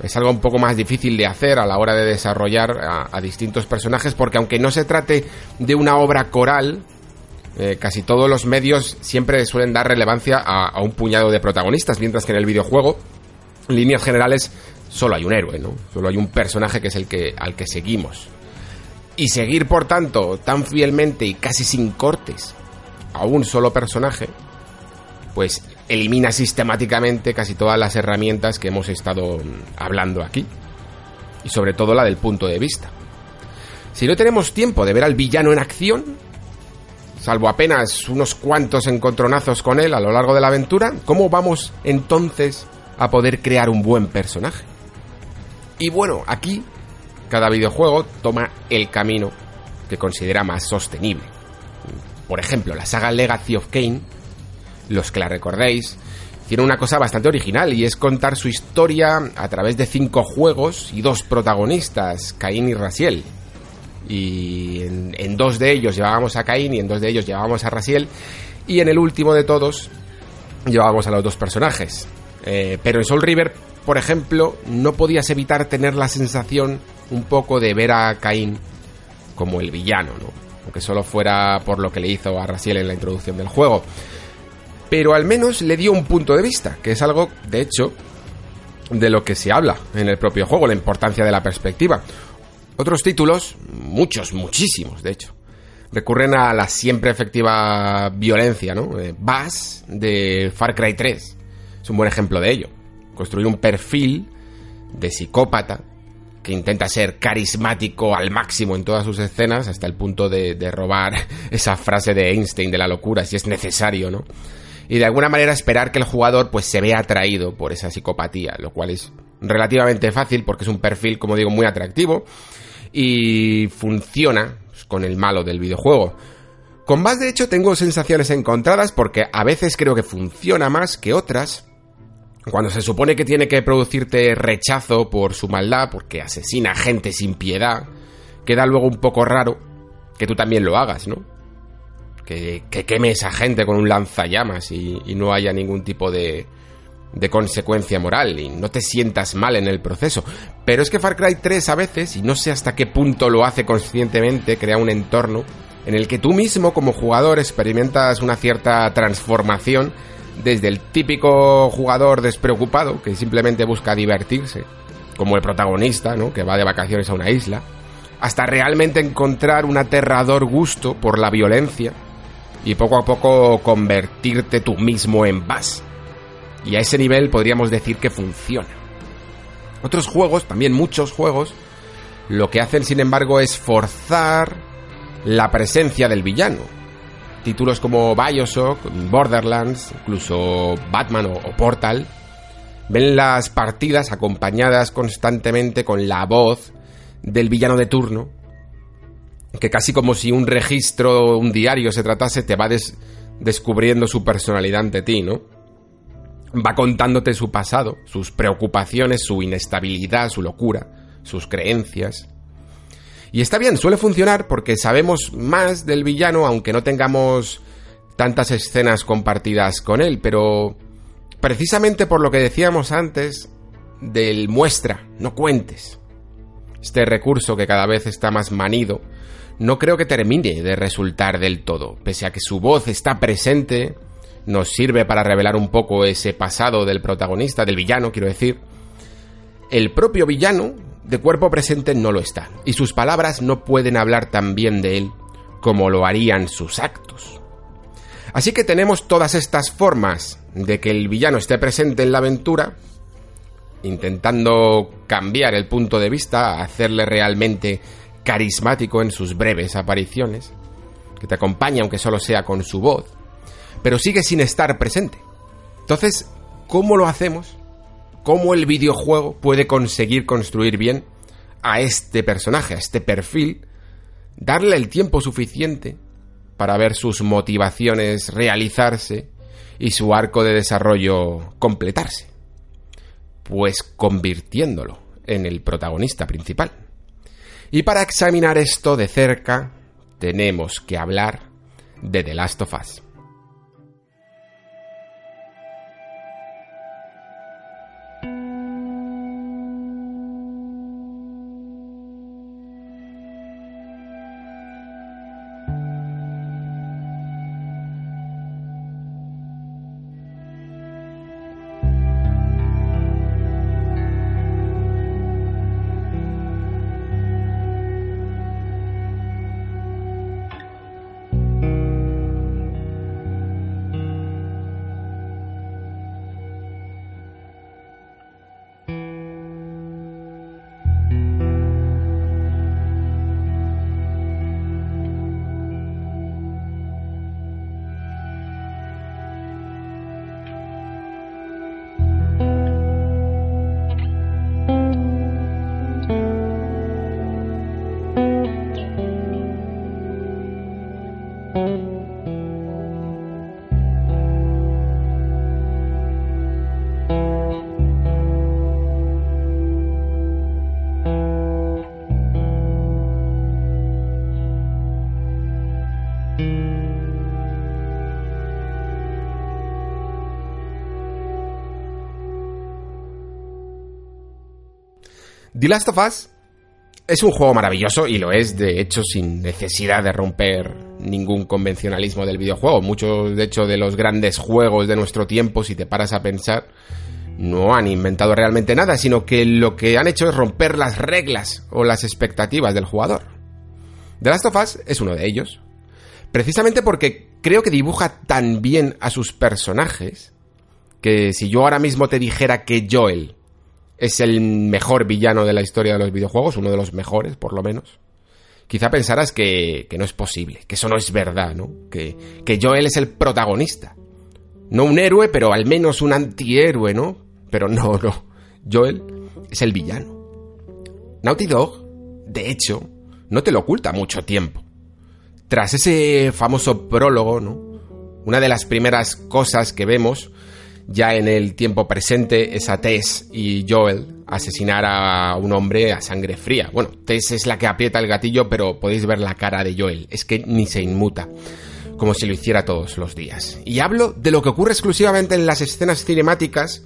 Es algo un poco más difícil de hacer a la hora de desarrollar a distintos personajes porque aunque no se trate de una obra coral, eh, casi todos los medios siempre suelen dar relevancia a, un puñado de protagonistas, mientras que en el videojuego, en líneas generales, solo hay un héroe, ¿no? Solo hay un personaje que es el que, al que seguimos. Y seguir, por tanto, tan fielmente y casi sin cortes a un solo personaje, pues elimina sistemáticamente casi todas las herramientas que hemos estado hablando aquí. Y sobre todo la del punto de vista. Si no tenemos tiempo de ver al villano en acción, salvo apenas unos cuantos encontronazos con él a lo largo de la aventura, ¿cómo vamos entonces a poder crear un buen personaje? Y bueno, aquí cada videojuego toma el camino que considera más sostenible. Por ejemplo, la saga Legacy of Kane, los que la recordéis, tiene una cosa bastante original y es contar su historia a través de cinco juegos y dos protagonistas, Cain y Raziel, y en, dos de ellos llevábamos a Caín y en dos de ellos llevábamos a Rasiel y en el último de todos llevábamos a los dos personajes. Eh, pero en Soul River, por ejemplo, no podías evitar tener la sensación un poco de ver a Caín como el villano, ¿no? aunque solo fuera por lo que le hizo a Rasiel en la introducción del juego. Pero al menos le dio un punto de vista, que es algo, de hecho, de lo que se habla en el propio juego, la importancia de la perspectiva. Otros títulos, muchos, muchísimos, de hecho, recurren a la siempre efectiva violencia, ¿no? Eh, Bass de Far Cry 3 es un buen ejemplo de ello. Construir un perfil de psicópata que intenta ser carismático al máximo en todas sus escenas, hasta el punto de, de robar esa frase de Einstein de la locura, si es necesario, ¿no? Y de alguna manera esperar que el jugador pues se vea atraído por esa psicopatía, lo cual es relativamente fácil porque es un perfil, como digo, muy atractivo y funciona con el malo del videojuego. Con más, de hecho, tengo sensaciones encontradas porque a veces creo que funciona más que otras. Cuando se supone que tiene que producirte rechazo por su maldad, porque asesina gente sin piedad, queda luego un poco raro que tú también lo hagas, ¿no? Que, que queme esa gente con un lanzallamas y no haya ningún tipo de, de consecuencia moral y no te sientas mal en el proceso. Pero es que Far Cry 3 a veces, y no sé hasta qué punto lo hace conscientemente, crea un entorno en el que tú mismo como jugador experimentas una cierta transformación desde el típico jugador despreocupado que simplemente busca divertirse, como el protagonista, ¿no? que va de vacaciones a una isla, hasta realmente encontrar un aterrador gusto por la violencia y poco a poco convertirte tú mismo en Bass y a ese nivel podríamos decir que funciona. Otros juegos, también muchos juegos, lo que hacen sin embargo es forzar la presencia del villano. Títulos como Bioshock, Borderlands, incluso Batman o, Portal, ven las partidas acompañadas constantemente con la voz del villano de turno, que casi como si un registro, un diario se tratase, te va descubriendo su personalidad ante ti, ¿no? Va contándote su pasado, sus preocupaciones, su inestabilidad, su locura, sus creencias. Y está bien, suele funcionar porque sabemos más del villano aunque no tengamos tantas escenas compartidas con él, pero precisamente por lo que decíamos antes del muestra, no cuentes. Este recurso que cada vez está más manido, no creo que termine de resultar del todo, pese a que su voz está presente, nos sirve para revelar un poco ese pasado del protagonista, del villano, quiero decir. El propio villano, de cuerpo presente, no lo está, y sus palabras no pueden hablar tan bien de él como lo harían sus actos. Así que tenemos todas estas formas de que el villano esté presente en la aventura, intentando cambiar el punto de vista, hacerle realmente carismático en sus breves apariciones, que te acompaña aunque solo sea con su voz, pero sigue sin estar presente. Entonces, ¿cómo lo hacemos? ¿Cómo el videojuego puede conseguir construir bien a este personaje, a este perfil, darle el tiempo suficiente para ver sus motivaciones realizarse y su arco de desarrollo completarse? Pues convirtiéndolo en el protagonista principal. Y para examinar esto de cerca, tenemos que hablar de The Last of Us. The Last of Us es un juego maravilloso y lo es, de hecho, sin necesidad de romper ningún convencionalismo del videojuego. Muchos, de hecho, de los grandes juegos de nuestro tiempo, si te paras a pensar, no han inventado realmente nada, sino que lo que han hecho es romper las reglas o las expectativas del jugador. The Last of Us es uno de ellos, precisamente porque creo que dibuja tan bien a sus personajes que si yo ahora mismo te dijera que Joel es el mejor villano de la historia de los videojuegos, uno de los mejores, por lo menos. Quizá pensarás que, que no es posible, que eso no es verdad, ¿no? Que, que Joel es el protagonista. No un héroe, pero al menos un antihéroe, ¿no? Pero no, no. Joel es el villano. Naughty Dog, de hecho, no te lo oculta mucho tiempo. Tras ese famoso prólogo, ¿no? Una de las primeras cosas que vemos ya en el tiempo presente es a Tess y Joel asesinar a un hombre a sangre fría. Bueno, Tess es la que aprieta el gatillo, pero podéis ver la cara de Joel. Es que ni se inmuta, como si lo hiciera todos los días. Y hablo de lo que ocurre exclusivamente en las escenas cinemáticas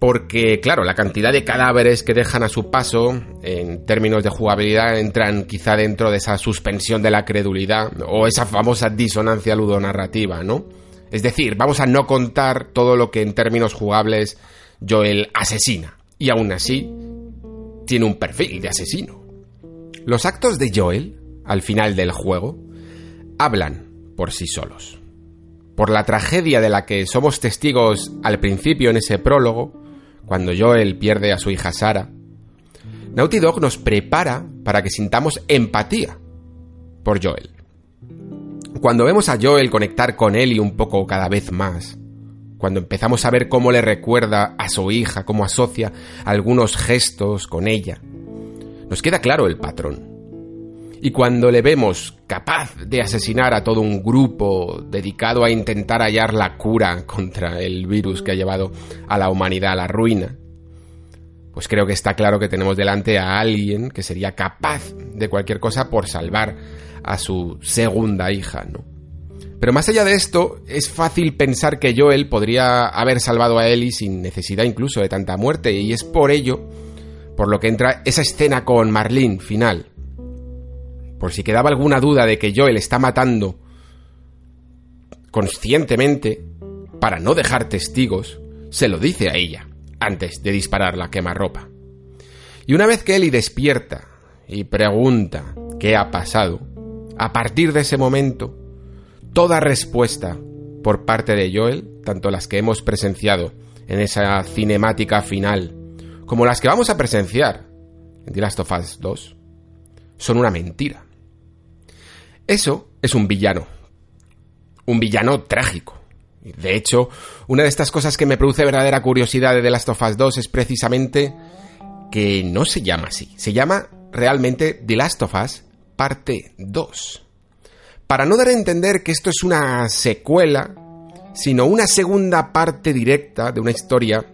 porque, claro, la cantidad de cadáveres que dejan a su paso, en términos de jugabilidad, entran quizá dentro de esa suspensión de la credulidad o esa famosa disonancia ludonarrativa, ¿no? Es decir, vamos a no contar todo lo que en términos jugables Joel asesina. Y aún así, tiene un perfil de asesino. Los actos de Joel, al final del juego, hablan por sí solos. Por la tragedia de la que somos testigos al principio en ese prólogo, cuando Joel pierde a su hija Sara, Naughty Dog nos prepara para que sintamos empatía por Joel. Cuando vemos a Joel conectar con y un poco cada vez más, cuando empezamos a ver cómo le recuerda a su hija, cómo asocia algunos gestos con ella, nos queda claro el patrón. Y cuando le vemos capaz de asesinar a todo un grupo dedicado a intentar hallar la cura contra el virus que ha llevado a la humanidad a la ruina, pues creo que está claro que tenemos delante a alguien que sería capaz de cualquier cosa por salvar a su segunda hija, ¿no? Pero más allá de esto, es fácil pensar que Joel podría haber salvado a Ellie sin necesidad incluso de tanta muerte, y es por ello por lo que entra esa escena con Marlene final, por si quedaba alguna duda de que Joel está matando conscientemente para no dejar testigos, se lo dice a ella antes de disparar la quemarropa. Y una vez que Ellie despierta y pregunta qué ha pasado, a partir de ese momento, toda respuesta por parte de Joel, tanto las que hemos presenciado en esa cinemática final, como las que vamos a presenciar en The Last of Us 2, son una mentira. Eso es un villano. Un villano trágico. De hecho, una de estas cosas que me produce verdadera curiosidad de The Last of Us 2 es precisamente que no se llama así. Se llama realmente The Last of Us parte 2. Para no dar a entender que esto es una secuela, sino una segunda parte directa de una historia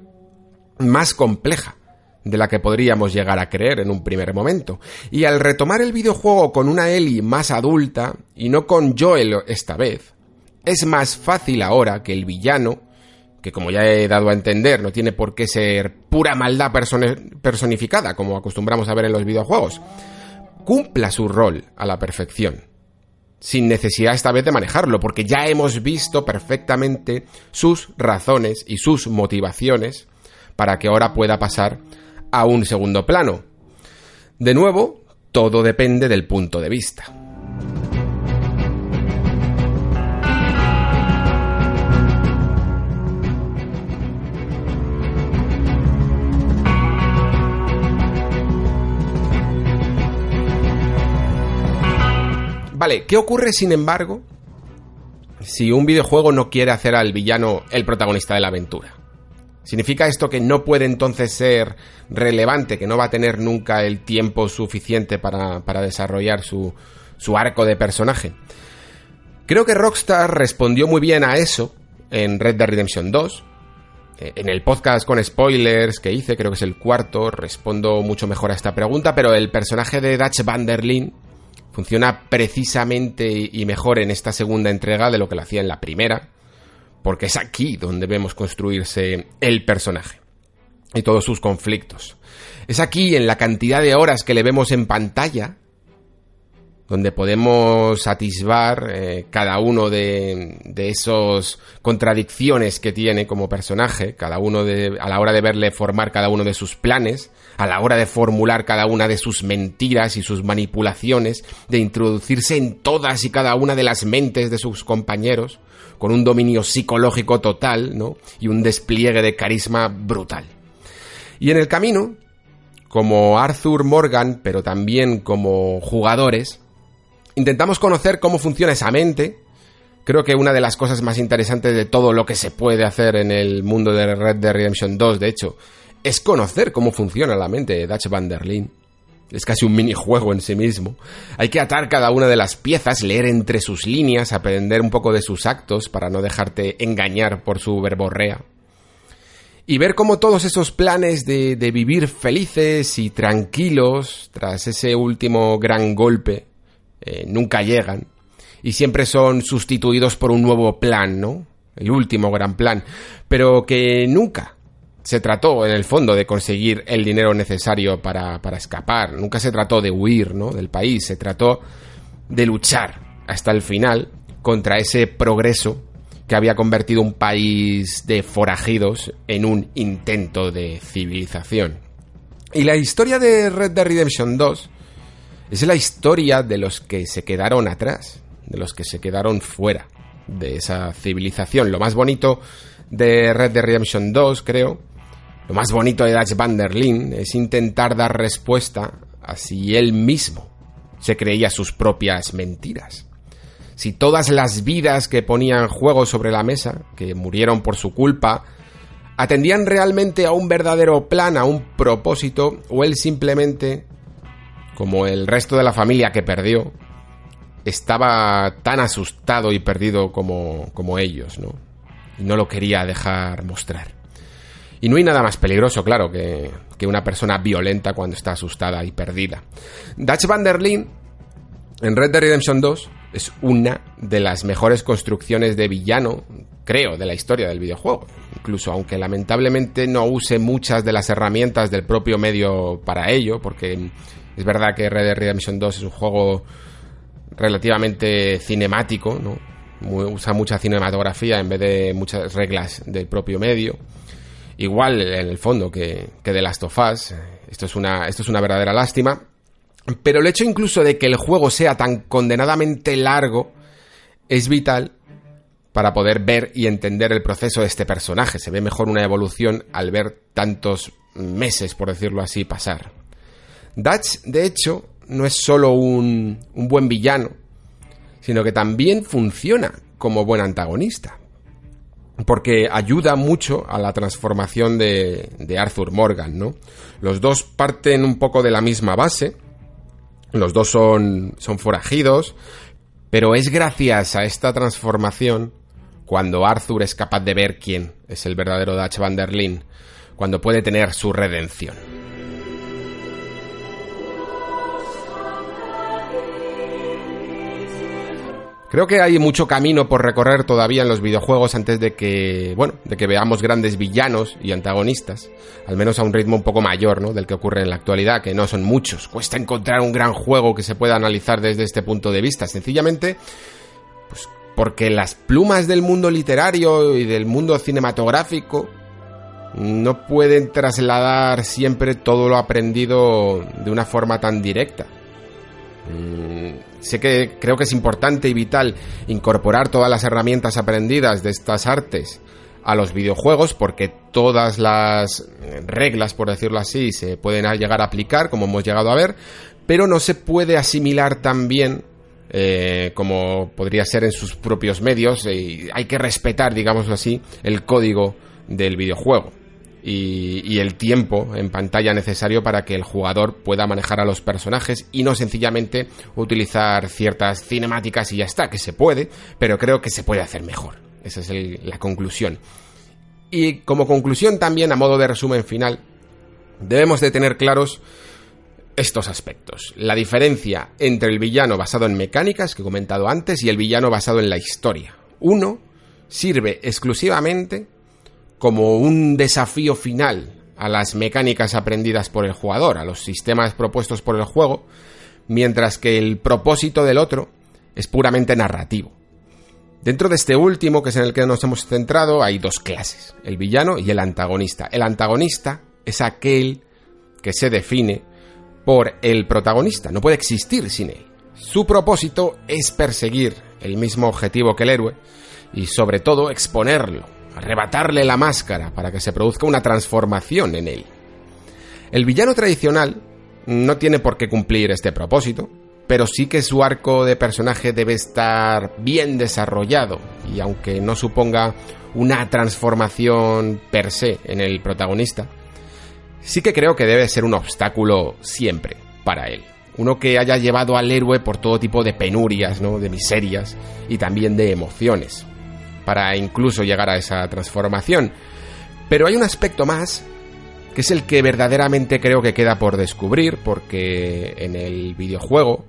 más compleja de la que podríamos llegar a creer en un primer momento. Y al retomar el videojuego con una Ellie más adulta, y no con Joel esta vez, es más fácil ahora que el villano, que como ya he dado a entender, no tiene por qué ser pura maldad personificada, como acostumbramos a ver en los videojuegos, cumpla su rol a la perfección. Sin necesidad esta vez de manejarlo, porque ya hemos visto perfectamente sus razones y sus motivaciones para que ahora pueda pasar a un segundo plano. De nuevo, todo depende del punto de vista. ¿Qué ocurre sin embargo si un videojuego no quiere hacer al villano el protagonista de la aventura? ¿Significa esto que no puede entonces ser relevante, que no va a tener nunca el tiempo suficiente para, desarrollar su, arco de personaje? Creo que Rockstar respondió muy bien a eso en Red Dead Redemption 2. Eh, en el podcast con spoilers que hice, creo que es el cuarto, respondo mucho mejor a esta pregunta, pero el personaje de Dutch Van der Linde funciona precisamente y mejor en esta segunda entrega de lo que lo hacía en la primera porque es aquí donde vemos construirse el personaje y todos sus conflictos. Es aquí, en la cantidad de horas que le vemos en pantalla, donde podemos atisbar eh, cada uno de, de esas contradicciones que tiene como personaje, cada uno de, a la hora de verle formar cada uno de sus planes, a la hora de formular cada una de sus mentiras y sus manipulaciones, de introducirse en todas y cada una de las mentes de sus compañeros, con un dominio psicológico total, ¿no? Y un despliegue de carisma brutal. Y en el camino, como Arthur Morgan, pero también como jugadores, intentamos conocer cómo funciona esa mente. Creo que una de las cosas más interesantes de todo lo que se puede hacer en el mundo de Red Dead Redemption 2, de hecho, es conocer cómo funciona la mente de Dutch Van der Linde. Es casi un minijuego en sí mismo. Hay que atar cada una de las piezas, leer entre sus líneas, aprender un poco de sus actos para no dejarte engañar por su verborrea. Y ver cómo todos esos planes de, de vivir felices y tranquilos tras ese último gran golpe eh, nunca llegan y siempre son sustituidos por un nuevo plan, ¿no? El último gran plan, pero que nunca se trató en el fondo de conseguir el dinero necesario para, para escapar, nunca se trató de huir ¿no? del país, se trató de luchar hasta el final contra ese progreso que había convertido un país de forajidos en un intento de civilización. Y la historia de Red Dead Redemption 2 es la historia de los que se quedaron atrás, de los que se quedaron fuera de esa civilización. Lo más bonito de Red Dead Redemption 2, creo, lo más bonito de Dutch van der Linde es intentar dar respuesta a si él mismo se creía sus propias mentiras. Si todas las vidas que ponía en juego sobre la mesa, que murieron por su culpa, atendían realmente a un verdadero plan, a un propósito, o él simplemente, como el resto de la familia que perdió, estaba tan asustado y perdido como, como ellos, ¿no? Y no lo quería dejar mostrar. Y no hay nada más peligroso, claro, que, una persona violenta cuando está asustada y perdida. Dutch van en Red Dead Redemption 2, es una de las mejores construcciones de villano, creo, de la historia del videojuego. Incluso aunque lamentablemente no use muchas de las herramientas del propio medio para ello, porque es verdad que Red Dead Redemption 2 es un juego relativamente cinemático, ¿no? usa mucha cinematografía en vez de muchas reglas del propio medio igual en el fondo que, que The Last of Us. Esto es, una, esto es una verdadera lástima. Pero el hecho incluso de que el juego sea tan condenadamente largo es vital para poder ver y entender el proceso de este personaje. Se ve mejor una evolución al ver tantos meses, por decirlo así, pasar. Dutch, de hecho, no es solo un, un buen villano, sino que también funciona como buen antagonista porque ayuda mucho a la transformación de, de, Arthur Morgan, ¿no? Los dos parten un poco de la misma base, los dos son, son forajidos, pero es gracias a esta transformación cuando Arthur es capaz de ver quién es el verdadero Dutch van der Linde, cuando puede tener su redención. Creo que hay mucho camino por recorrer todavía en los videojuegos antes de que, bueno, de que veamos grandes villanos y antagonistas, al menos a un ritmo un poco mayor, ¿no? Del que ocurre en la actualidad, que no son muchos. Cuesta encontrar un gran juego que se pueda analizar desde este punto de vista, sencillamente, pues porque las plumas del mundo literario y del mundo cinematográfico no pueden trasladar siempre todo lo aprendido de una forma tan directa. Mm, sé que creo que es importante y vital incorporar todas las herramientas aprendidas de estas artes a los videojuegos porque todas las reglas, por decirlo así, se pueden llegar a aplicar como hemos llegado a ver, pero no se puede asimilar tan bien eh, como podría ser en sus propios medios y hay que respetar, digámoslo así, el código del videojuego y, el tiempo en pantalla necesario para que el jugador pueda manejar a los personajes y no sencillamente utilizar ciertas cinemáticas y ya está, que se puede, pero creo que se puede hacer mejor. Esa es la conclusión. Y como conclusión también, a modo de resumen final, debemos de tener claros estos aspectos. La diferencia entre el villano basado en mecánicas, que he comentado antes, y el villano basado en la historia. Uno sirve exclusivamente como un desafío final a las mecánicas aprendidas por el jugador, a los sistemas propuestos por el juego, mientras que el propósito del otro es puramente narrativo. Dentro de este último, que es en el que nos hemos centrado, hay dos clases, el villano y el antagonista. El antagonista es aquel que se define por el protagonista, no puede existir sin él. Su propósito es perseguir el mismo objetivo que el héroe y sobre todo exponerlo arrebatarle la máscara para que se produzca una transformación en él. El villano tradicional no tiene por qué cumplir este propósito, pero sí que su arco de personaje debe estar bien desarrollado y aunque no suponga una transformación per se en el protagonista, sí que creo que debe ser un obstáculo siempre para él. Uno que haya llevado al héroe por todo tipo de penurias, ¿no? de miserias y también de emociones, para incluso llegar a esa transformación. Pero hay un aspecto más que es el que verdaderamente creo que queda por descubrir, porque en el videojuego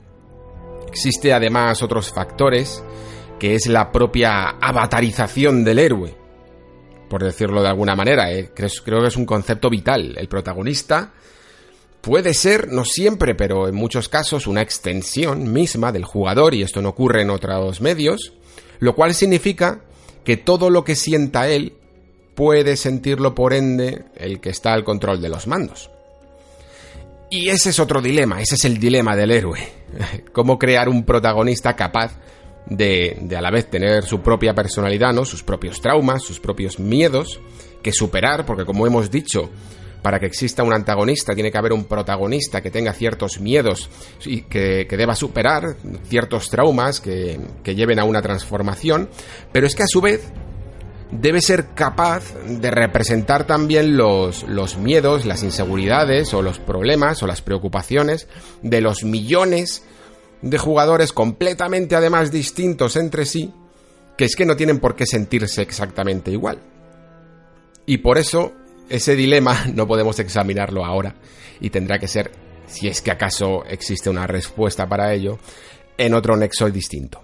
existe además otros factores, que es la propia avatarización del héroe, por decirlo de alguna manera. ¿eh? Creo, creo que es un concepto vital. El protagonista puede ser, no siempre, pero en muchos casos, una extensión misma del jugador, y esto no ocurre en otros medios, lo cual significa que todo lo que sienta él puede sentirlo por ende el que está al control de los mandos. Y ese es otro dilema, ese es el dilema del héroe. Cómo crear un protagonista capaz de, de, a la vez tener su propia personalidad, ¿no? Sus propios traumas, sus propios miedos, que superar, porque como hemos dicho, para que exista un antagonista tiene que haber un protagonista que tenga ciertos miedos y que, deba superar ciertos traumas que, que lleven a una transformación, pero es que a su vez debe ser capaz de representar también los, miedos, las inseguridades o los problemas o las preocupaciones de los millones de jugadores completamente además distintos entre sí, que es que no tienen por qué sentirse exactamente igual. Y por eso ese dilema no podemos examinarlo ahora y tendrá que ser, si es que acaso existe una respuesta para ello, en otro nexo distinto.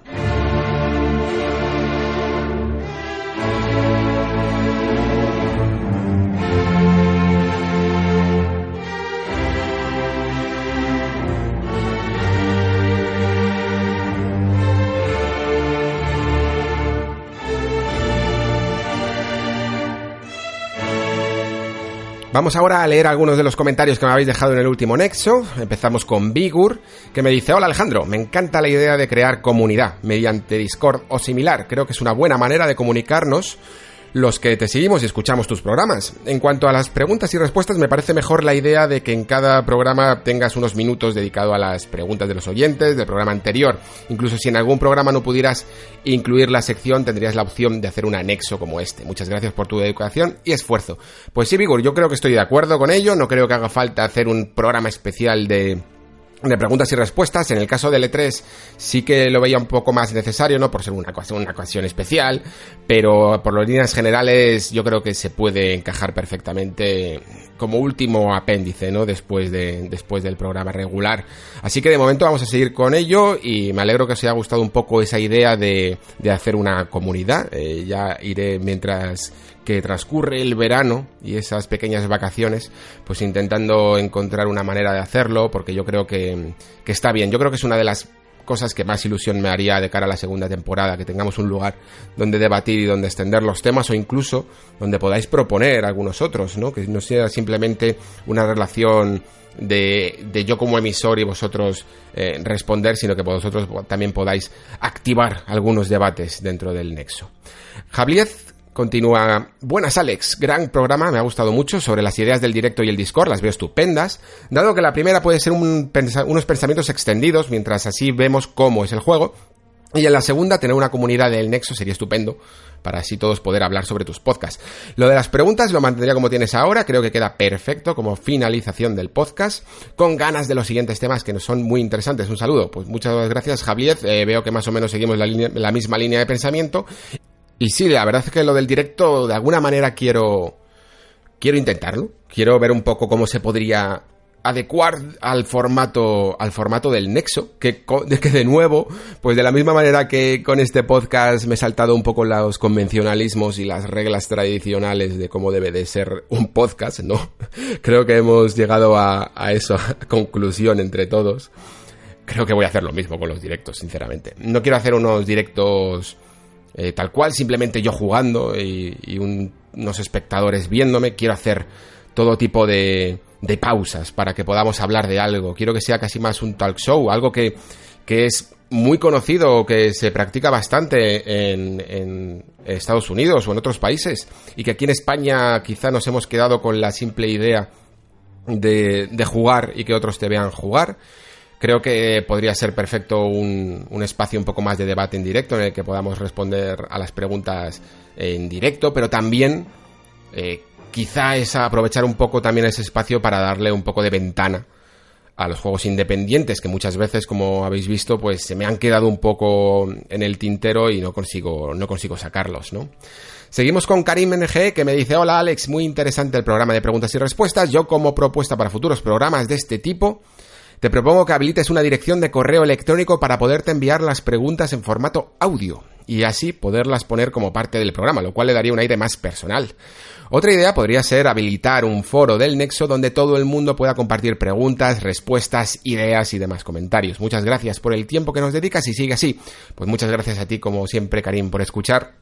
Vamos ahora a leer algunos de los comentarios que me habéis dejado en el último nexo. Empezamos con Bigur, que me dice, hola Alejandro, me encanta la idea de crear comunidad mediante Discord o similar. Creo que es una buena manera de comunicarnos los que te seguimos y escuchamos tus programas. En cuanto a las preguntas y respuestas, me parece mejor la idea de que en cada programa tengas unos minutos dedicado a las preguntas de los oyentes del programa anterior. Incluso si en algún programa no pudieras incluir la sección, tendrías la opción de hacer un anexo como este. Muchas gracias por tu educación y esfuerzo. Pues sí, Vigor, yo creo que estoy de acuerdo con ello. No creo que haga falta hacer un programa especial de de preguntas y respuestas. En el caso del E3 sí que lo veía un poco más necesario, ¿no? Por ser una, una ocasión especial, pero por las líneas generales yo creo que se puede encajar perfectamente como último apéndice, ¿no? Después, de, después del programa regular. Así que de momento vamos a seguir con ello y me alegro que os haya gustado un poco esa idea de, de hacer una comunidad. Eh, ya iré mientras que transcurre el verano y esas pequeñas vacaciones, pues intentando encontrar una manera de hacerlo, porque yo creo que, que está bien. Yo creo que es una de las cosas que más ilusión me haría de cara a la segunda temporada, que tengamos un lugar donde debatir y donde extender los temas o incluso donde podáis proponer algunos otros, ¿no? Que no sea simplemente una relación de, de yo como emisor y vosotros eh, responder, sino que vosotros también podáis activar algunos debates dentro del nexo. Javier Continúa, buenas Alex, gran programa, me ha gustado mucho sobre las ideas del directo y el Discord, las veo estupendas, dado que la primera puede ser un unos pensamientos extendidos, mientras así vemos cómo es el juego, y en la segunda tener una comunidad del Nexo sería estupendo, para así todos poder hablar sobre tus podcasts. Lo de las preguntas lo mantendría como tienes ahora, creo que queda perfecto como finalización del podcast, con ganas de los siguientes temas que nos son muy interesantes. Un saludo, pues muchas gracias Javier, eh, veo que más o menos seguimos la, la misma línea de pensamiento y sí, la verdad es que lo del directo, de alguna manera quiero. Quiero intentarlo. Quiero ver un poco cómo se podría adecuar al formato al formato del Nexo que, que de nuevo pues de la misma manera que con este podcast me he saltado un poco los convencionalismos y las reglas tradicionales de cómo debe de ser un podcast no creo que hemos llegado a, a esa conclusión entre todos creo que voy a hacer lo mismo con los directos sinceramente no quiero hacer unos directos eh, tal cual, simplemente yo jugando y, unos espectadores viéndome. Quiero hacer todo tipo de, de, pausas para que podamos hablar de algo. Quiero que sea casi más un talk show, algo que, que es muy conocido, que se practica bastante en, en, Estados Unidos o en otros países, y que aquí en España quizá nos hemos quedado con la simple idea de, de jugar y que otros te vean jugar. Creo que podría ser perfecto un, un, espacio un poco más de debate en directo en el que podamos responder a las preguntas en directo, pero también eh, quizá es aprovechar un poco también ese espacio para darle un poco de ventana a los juegos independientes que muchas veces como habéis visto pues se me han quedado un poco en el tintero y no consigo no consigo sacarlos, ¿no? Seguimos con Karim NG que me dice, hola Alex, muy interesante el programa de preguntas y respuestas. Yo como propuesta para futuros programas de este tipo te propongo que habilites una dirección de correo electrónico para poderte enviar las preguntas en formato audio y así poderlas poner como parte del programa, lo cual le daría un aire más personal. Otra idea podría ser habilitar un foro del Nexo donde todo el mundo pueda compartir preguntas, respuestas, ideas y demás comentarios. Muchas gracias por el tiempo que nos dedicas y sigue así. Pues muchas gracias a ti como siempre, Karim, por escuchar.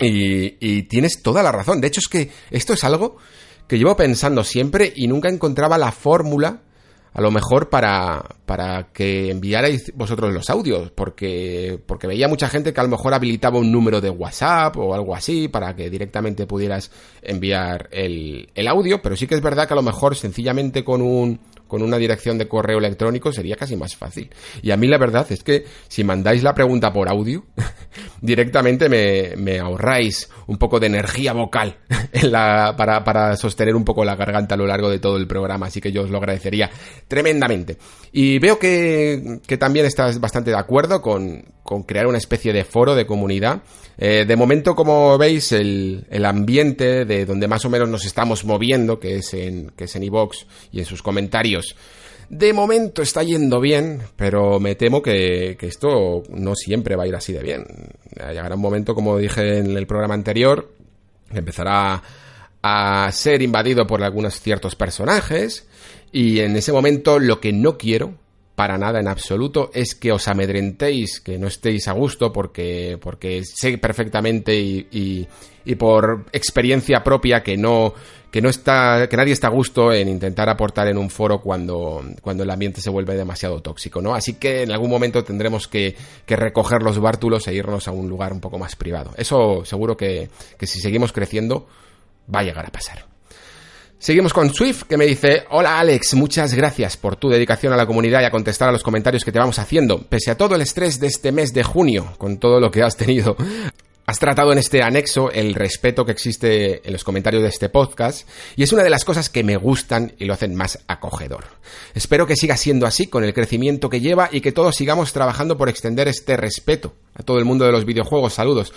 Y, tienes toda la razón. De hecho es que esto es algo que llevo pensando siempre y nunca encontraba la fórmula a lo mejor para, para que enviarais vosotros los audios, porque, porque veía mucha gente que a lo mejor habilitaba un número de WhatsApp o algo así para que directamente pudieras enviar el, el audio, pero sí que es verdad que a lo mejor sencillamente con un, con una dirección de correo electrónico sería casi más fácil. Y a mí la verdad es que si mandáis la pregunta por audio, directamente me, me, ahorráis un poco de energía vocal en la, para, para, sostener un poco la garganta a lo largo de todo el programa, así que yo os lo agradecería tremendamente. Y veo que, que también estás bastante de acuerdo con, con crear una especie de foro de comunidad. Eh, de momento, como veis, el, el, ambiente de donde más o menos nos estamos moviendo, que es en, que es en iVox y en sus comentarios, de momento está yendo bien, pero me temo que, que, esto no siempre va a ir así de bien. Llegará un momento, como dije en el programa anterior, que empezará a ser invadido por algunos ciertos personajes, y en ese momento lo que no quiero para nada en absoluto es que os amedrentéis, que no estéis a gusto, porque, porque sé perfectamente y, y, por experiencia propia que no, que no está, que nadie está a gusto en intentar aportar en un foro cuando, cuando el ambiente se vuelve demasiado tóxico, ¿no? Así que en algún momento tendremos que, que recoger los bártulos e irnos a un lugar un poco más privado. Eso seguro que, que si seguimos creciendo va a llegar a pasar. Seguimos con Swift, que me dice, hola Alex, muchas gracias por tu dedicación a la comunidad y a contestar a los comentarios que te vamos haciendo. Pese a todo el estrés de este mes de junio, con todo lo que has tenido, has tratado en este anexo el respeto que existe en los comentarios de este podcast y es una de las cosas que me gustan y lo hacen más acogedor. Espero que siga siendo así con el crecimiento que lleva y que todos sigamos trabajando por extender este respeto a todo el mundo de los videojuegos. Saludos.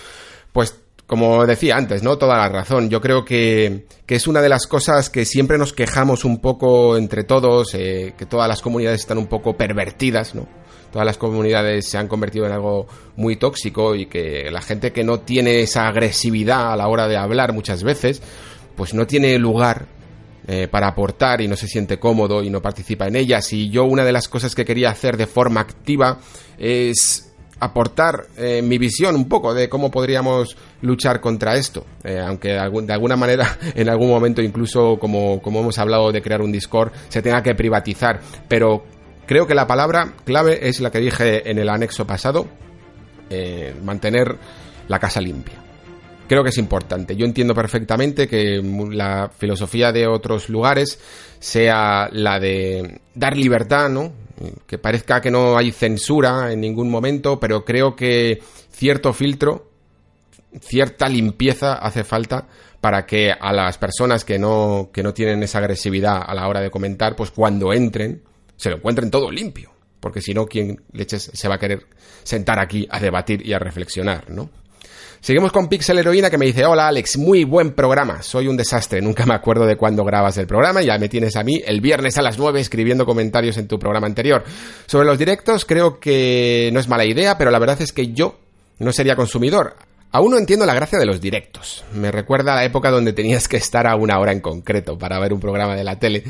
Pues como decía antes, ¿no? Toda la razón. Yo creo que, que es una de las cosas que siempre nos quejamos un poco entre todos, eh, que todas las comunidades están un poco pervertidas, ¿no? Todas las comunidades se han convertido en algo muy tóxico y que la gente que no tiene esa agresividad a la hora de hablar muchas veces, pues no tiene lugar eh, para aportar y no se siente cómodo y no participa en ellas. Y yo una de las cosas que quería hacer de forma activa es aportar eh, mi visión un poco de cómo podríamos luchar contra esto. Eh, aunque de alguna manera, en algún momento, incluso como, como hemos hablado de crear un Discord, se tenga que privatizar. Pero creo que la palabra clave es la que dije en el anexo pasado, eh, mantener la casa limpia. Creo que es importante. Yo entiendo perfectamente que la filosofía de otros lugares sea la de dar libertad, ¿no? Que parezca que no hay censura en ningún momento, pero creo que cierto filtro, cierta limpieza hace falta para que a las personas que no, que no tienen esa agresividad a la hora de comentar, pues cuando entren, se lo encuentren todo limpio. Porque si no, ¿quién leches se va a querer sentar aquí a debatir y a reflexionar, no? Seguimos con Pixel Heroína que me dice, hola Alex, muy buen programa, soy un desastre, nunca me acuerdo de cuándo grabas el programa, ya me tienes a mí el viernes a las 9 escribiendo comentarios en tu programa anterior. Sobre los directos creo que no es mala idea, pero la verdad es que yo no sería consumidor. Aún no entiendo la gracia de los directos. Me recuerda a la época donde tenías que estar a una hora en concreto para ver un programa de la tele.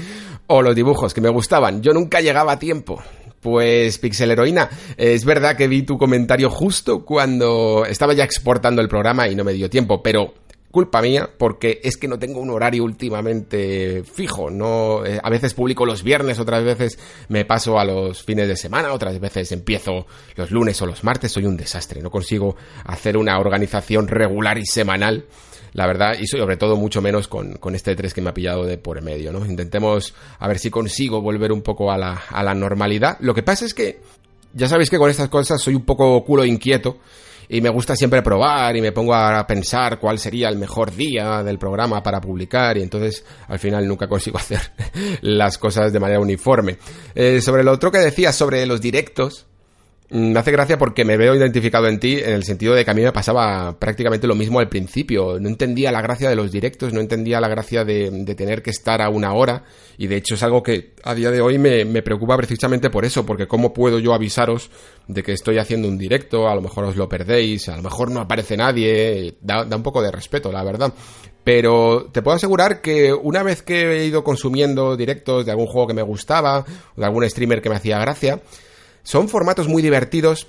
O los dibujos que me gustaban. Yo nunca llegaba a tiempo. Pues Pixel Heroína, es verdad que vi tu comentario justo cuando estaba ya exportando el programa y no me dio tiempo, pero culpa mía porque es que no tengo un horario últimamente fijo, no eh, a veces publico los viernes, otras veces me paso a los fines de semana, otras veces empiezo los lunes o los martes, soy un desastre, no consigo hacer una organización regular y semanal la verdad, y sobre todo mucho menos con, con este 3 que me ha pillado de por medio, ¿no? Intentemos a ver si consigo volver un poco a la, a la normalidad. Lo que pasa es que, ya sabéis que con estas cosas soy un poco culo inquieto y me gusta siempre probar y me pongo a pensar cuál sería el mejor día del programa para publicar y entonces al final nunca consigo hacer las cosas de manera uniforme. Eh, sobre lo otro que decías sobre los directos, me hace gracia porque me veo identificado en ti en el sentido de que a mí me pasaba prácticamente lo mismo al principio. No entendía la gracia de los directos, no entendía la gracia de, tener que estar a una hora y de hecho es algo que a día de hoy me, preocupa precisamente por eso, porque cómo puedo yo avisaros de que estoy haciendo un directo, a lo mejor os lo perdéis, a lo mejor no aparece nadie, da, da un poco de respeto, la verdad. Pero te puedo asegurar que una vez que he ido consumiendo directos de algún juego que me gustaba, o de algún streamer que me hacía gracia, son formatos muy divertidos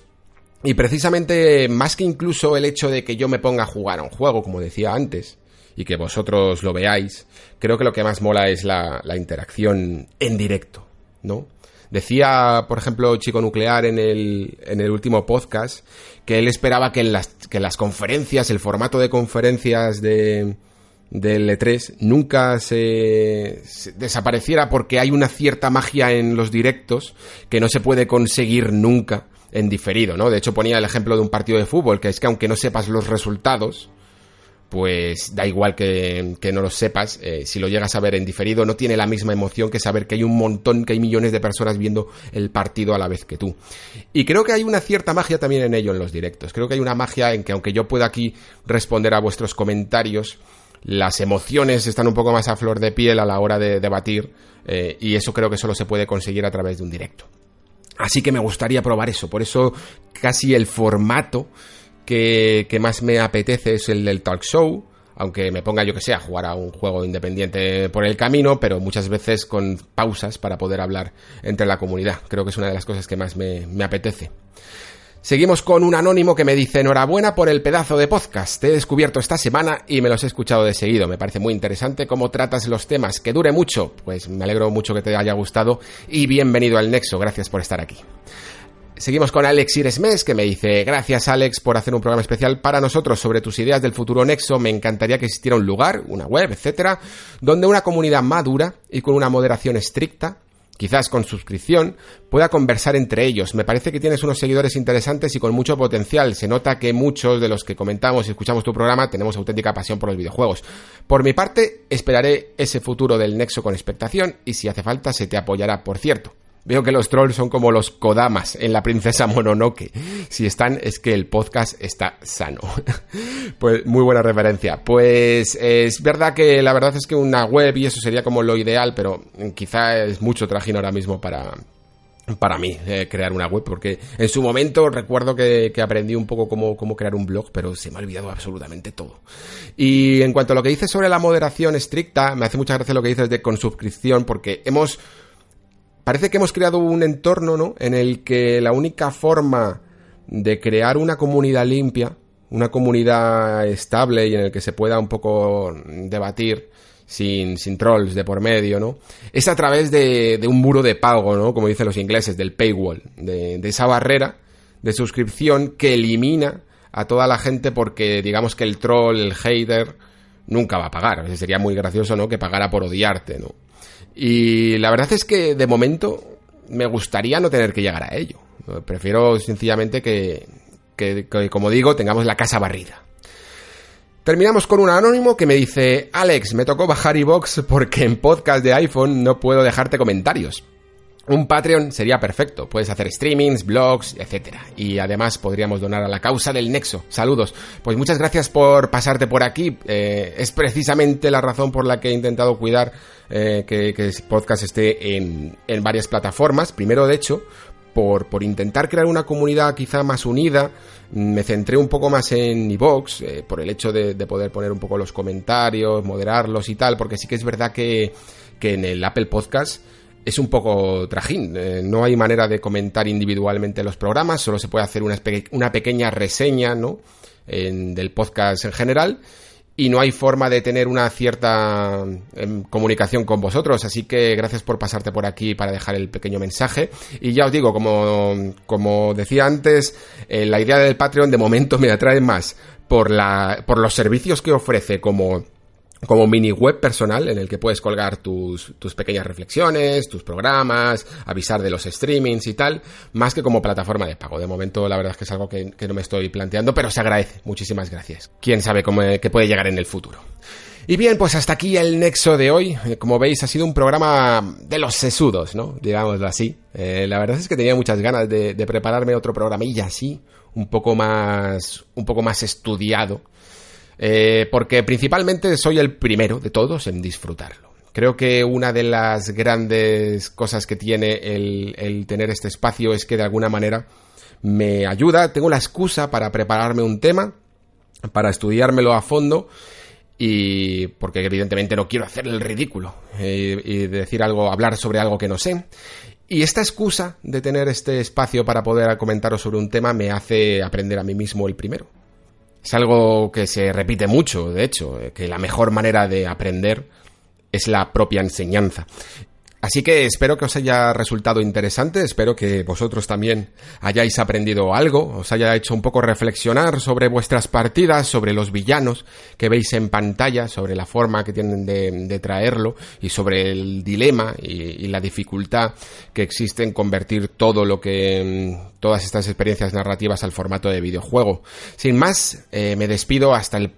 y precisamente más que incluso el hecho de que yo me ponga a jugar a un juego, como decía antes, y que vosotros lo veáis, creo que lo que más mola es la, interacción en directo, ¿no? Decía, por ejemplo, Chico Nuclear en el, en el último podcast que él esperaba que las, que las conferencias, el formato de conferencias de, del E3 nunca se, desapareciera porque hay una cierta magia en los directos que no se puede conseguir nunca en diferido, ¿no? De hecho ponía el ejemplo de un partido de fútbol, que es que aunque no sepas los resultados, pues da igual que, no lo sepas, eh, si lo llegas a ver en diferido no tiene la misma emoción que saber que hay un montón, que hay millones de personas viendo el partido a la vez que tú. Y creo que hay una cierta magia también en ello en los directos, creo que hay una magia en que aunque yo pueda aquí responder a vuestros comentarios, las emociones están un poco más a flor de piel a la hora de debatir eh, y eso creo que solo se puede conseguir a través de un directo. Así que me gustaría probar eso, por eso casi el formato que, que más me apetece es el del talk show, aunque me ponga yo que sé a jugar a un juego independiente por el camino, pero muchas veces con pausas para poder hablar entre la comunidad. Creo que es una de las cosas que más me, me apetece. Seguimos con un anónimo que me dice enhorabuena por el pedazo de podcast. Te he descubierto esta semana y me los he escuchado de seguido. Me parece muy interesante cómo tratas los temas. Que dure mucho. Pues me alegro mucho que te haya gustado y bienvenido al Nexo. Gracias por estar aquí. Seguimos con Alex Iresmes, que me dice, gracias Alex por hacer un programa especial para nosotros sobre tus ideas del futuro Nexo. Me encantaría que existiera un lugar, una web, etcétera, donde una comunidad madura y con una moderación estricta quizás con suscripción, pueda conversar entre ellos. Me parece que tienes unos seguidores interesantes y con mucho potencial. Se nota que muchos de los que comentamos y escuchamos tu programa tenemos auténtica pasión por los videojuegos. Por mi parte, esperaré ese futuro del Nexo con expectación y si hace falta se te apoyará, por cierto. Veo que los trolls son como los Kodamas en la princesa Mononoke. Si están, es que el podcast está sano. pues muy buena referencia. Pues es verdad que la verdad es que una web y eso sería como lo ideal, pero quizá es mucho trajín ahora mismo para, para mí eh, crear una web, porque en su momento recuerdo que, aprendí un poco cómo, cómo, crear un blog, pero se me ha olvidado absolutamente todo. Y en cuanto a lo que dices sobre la moderación estricta, me hace mucha gracia lo que dices de con suscripción, porque hemos parece que hemos creado un entorno, ¿no? En el que la única forma de crear una comunidad limpia, una comunidad estable y en el que se pueda un poco debatir sin, sin trolls de por medio, ¿no? Es a través de, de, un muro de pago, ¿no? Como dicen los ingleses, del paywall, de, de esa barrera de suscripción que elimina a toda la gente porque digamos que el troll, el hater, nunca va a pagar. Sería muy gracioso, ¿no? Que pagara por odiarte, ¿no? Y la verdad es que de momento me gustaría no tener que llegar a ello. Prefiero sencillamente que, como digo, tengamos la casa barrida. Terminamos con un anónimo que me dice, Alex, me tocó bajar iBox porque en podcast de iPhone no puedo dejarte comentarios. Un Patreon sería perfecto, puedes hacer streamings, blogs, etc. Y además podríamos donar a la causa del Nexo. Saludos. Pues muchas gracias por pasarte por aquí. Eh, es precisamente la razón por la que he intentado cuidar eh, que, que el podcast esté en, en varias plataformas. Primero, de hecho, por, por, intentar crear una comunidad quizá más unida, me centré un poco más en iVox, eh, por el hecho de, de, poder poner un poco los comentarios, moderarlos y tal, porque sí que es verdad que, que en el Apple Podcast es un poco trajín. Eh, no hay manera de comentar individualmente los programas, solo se puede hacer una, pequeña reseña, ¿no? En, del podcast en general. Y no hay forma de tener una cierta em, comunicación con vosotros. Así que gracias por pasarte por aquí para dejar el pequeño mensaje. Y ya os digo, como, como decía antes, eh, la idea del Patreon de momento me atrae más por, la, por los servicios que ofrece como como mini web personal en el que puedes colgar tus, tus, pequeñas reflexiones, tus programas, avisar de los streamings y tal, más que como plataforma de pago. De momento, la verdad es que es algo que, no me estoy planteando, pero se agradece. Muchísimas gracias. Quién sabe cómo qué puede llegar en el futuro. Y bien, pues hasta aquí el nexo de hoy. Eh, como veis, ha sido un programa de los sesudos, ¿no? Digámoslo así. Eh, la verdad es que tenía muchas ganas de, de prepararme otro programilla así, un poco más, un poco más estudiado eh, porque principalmente soy el primero de todos en disfrutarlo. Creo que una de las grandes cosas que tiene el, tener este espacio es que de alguna manera me ayuda, tengo la excusa para prepararme un tema, para estudiármelo a fondo y porque evidentemente no quiero hacer el ridículo eh, y decir algo, hablar sobre algo que no sé. Y esta excusa de tener este espacio para poder comentaros sobre un tema me hace aprender a mí mismo el primero. Es algo que se repite mucho, de hecho, que la mejor manera de aprender es la propia enseñanza. Así que espero que os haya resultado interesante, espero que vosotros también hayáis aprendido algo, os haya hecho un poco reflexionar sobre vuestras partidas, sobre los villanos que veis en pantalla, sobre la forma que tienen de, traerlo y sobre el dilema y, la dificultad que existe en convertir todo lo que todas estas experiencias narrativas al formato de videojuego. Sin más, eh, me despido hasta el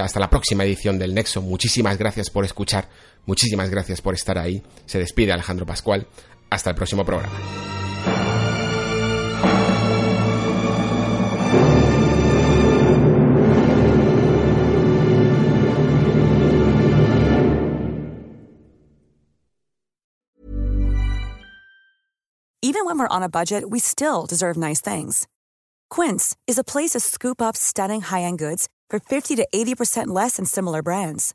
hasta la próxima edición del Nexo. Muchísimas gracias por escuchar. Muchísimas gracias por estar ahí. Se despide Alejandro Pascual. Hasta el próximo programa. Even when we're on a budget, we still deserve nice things. Quince is a place to scoop up stunning high-end goods for 50 to 80% less than similar brands.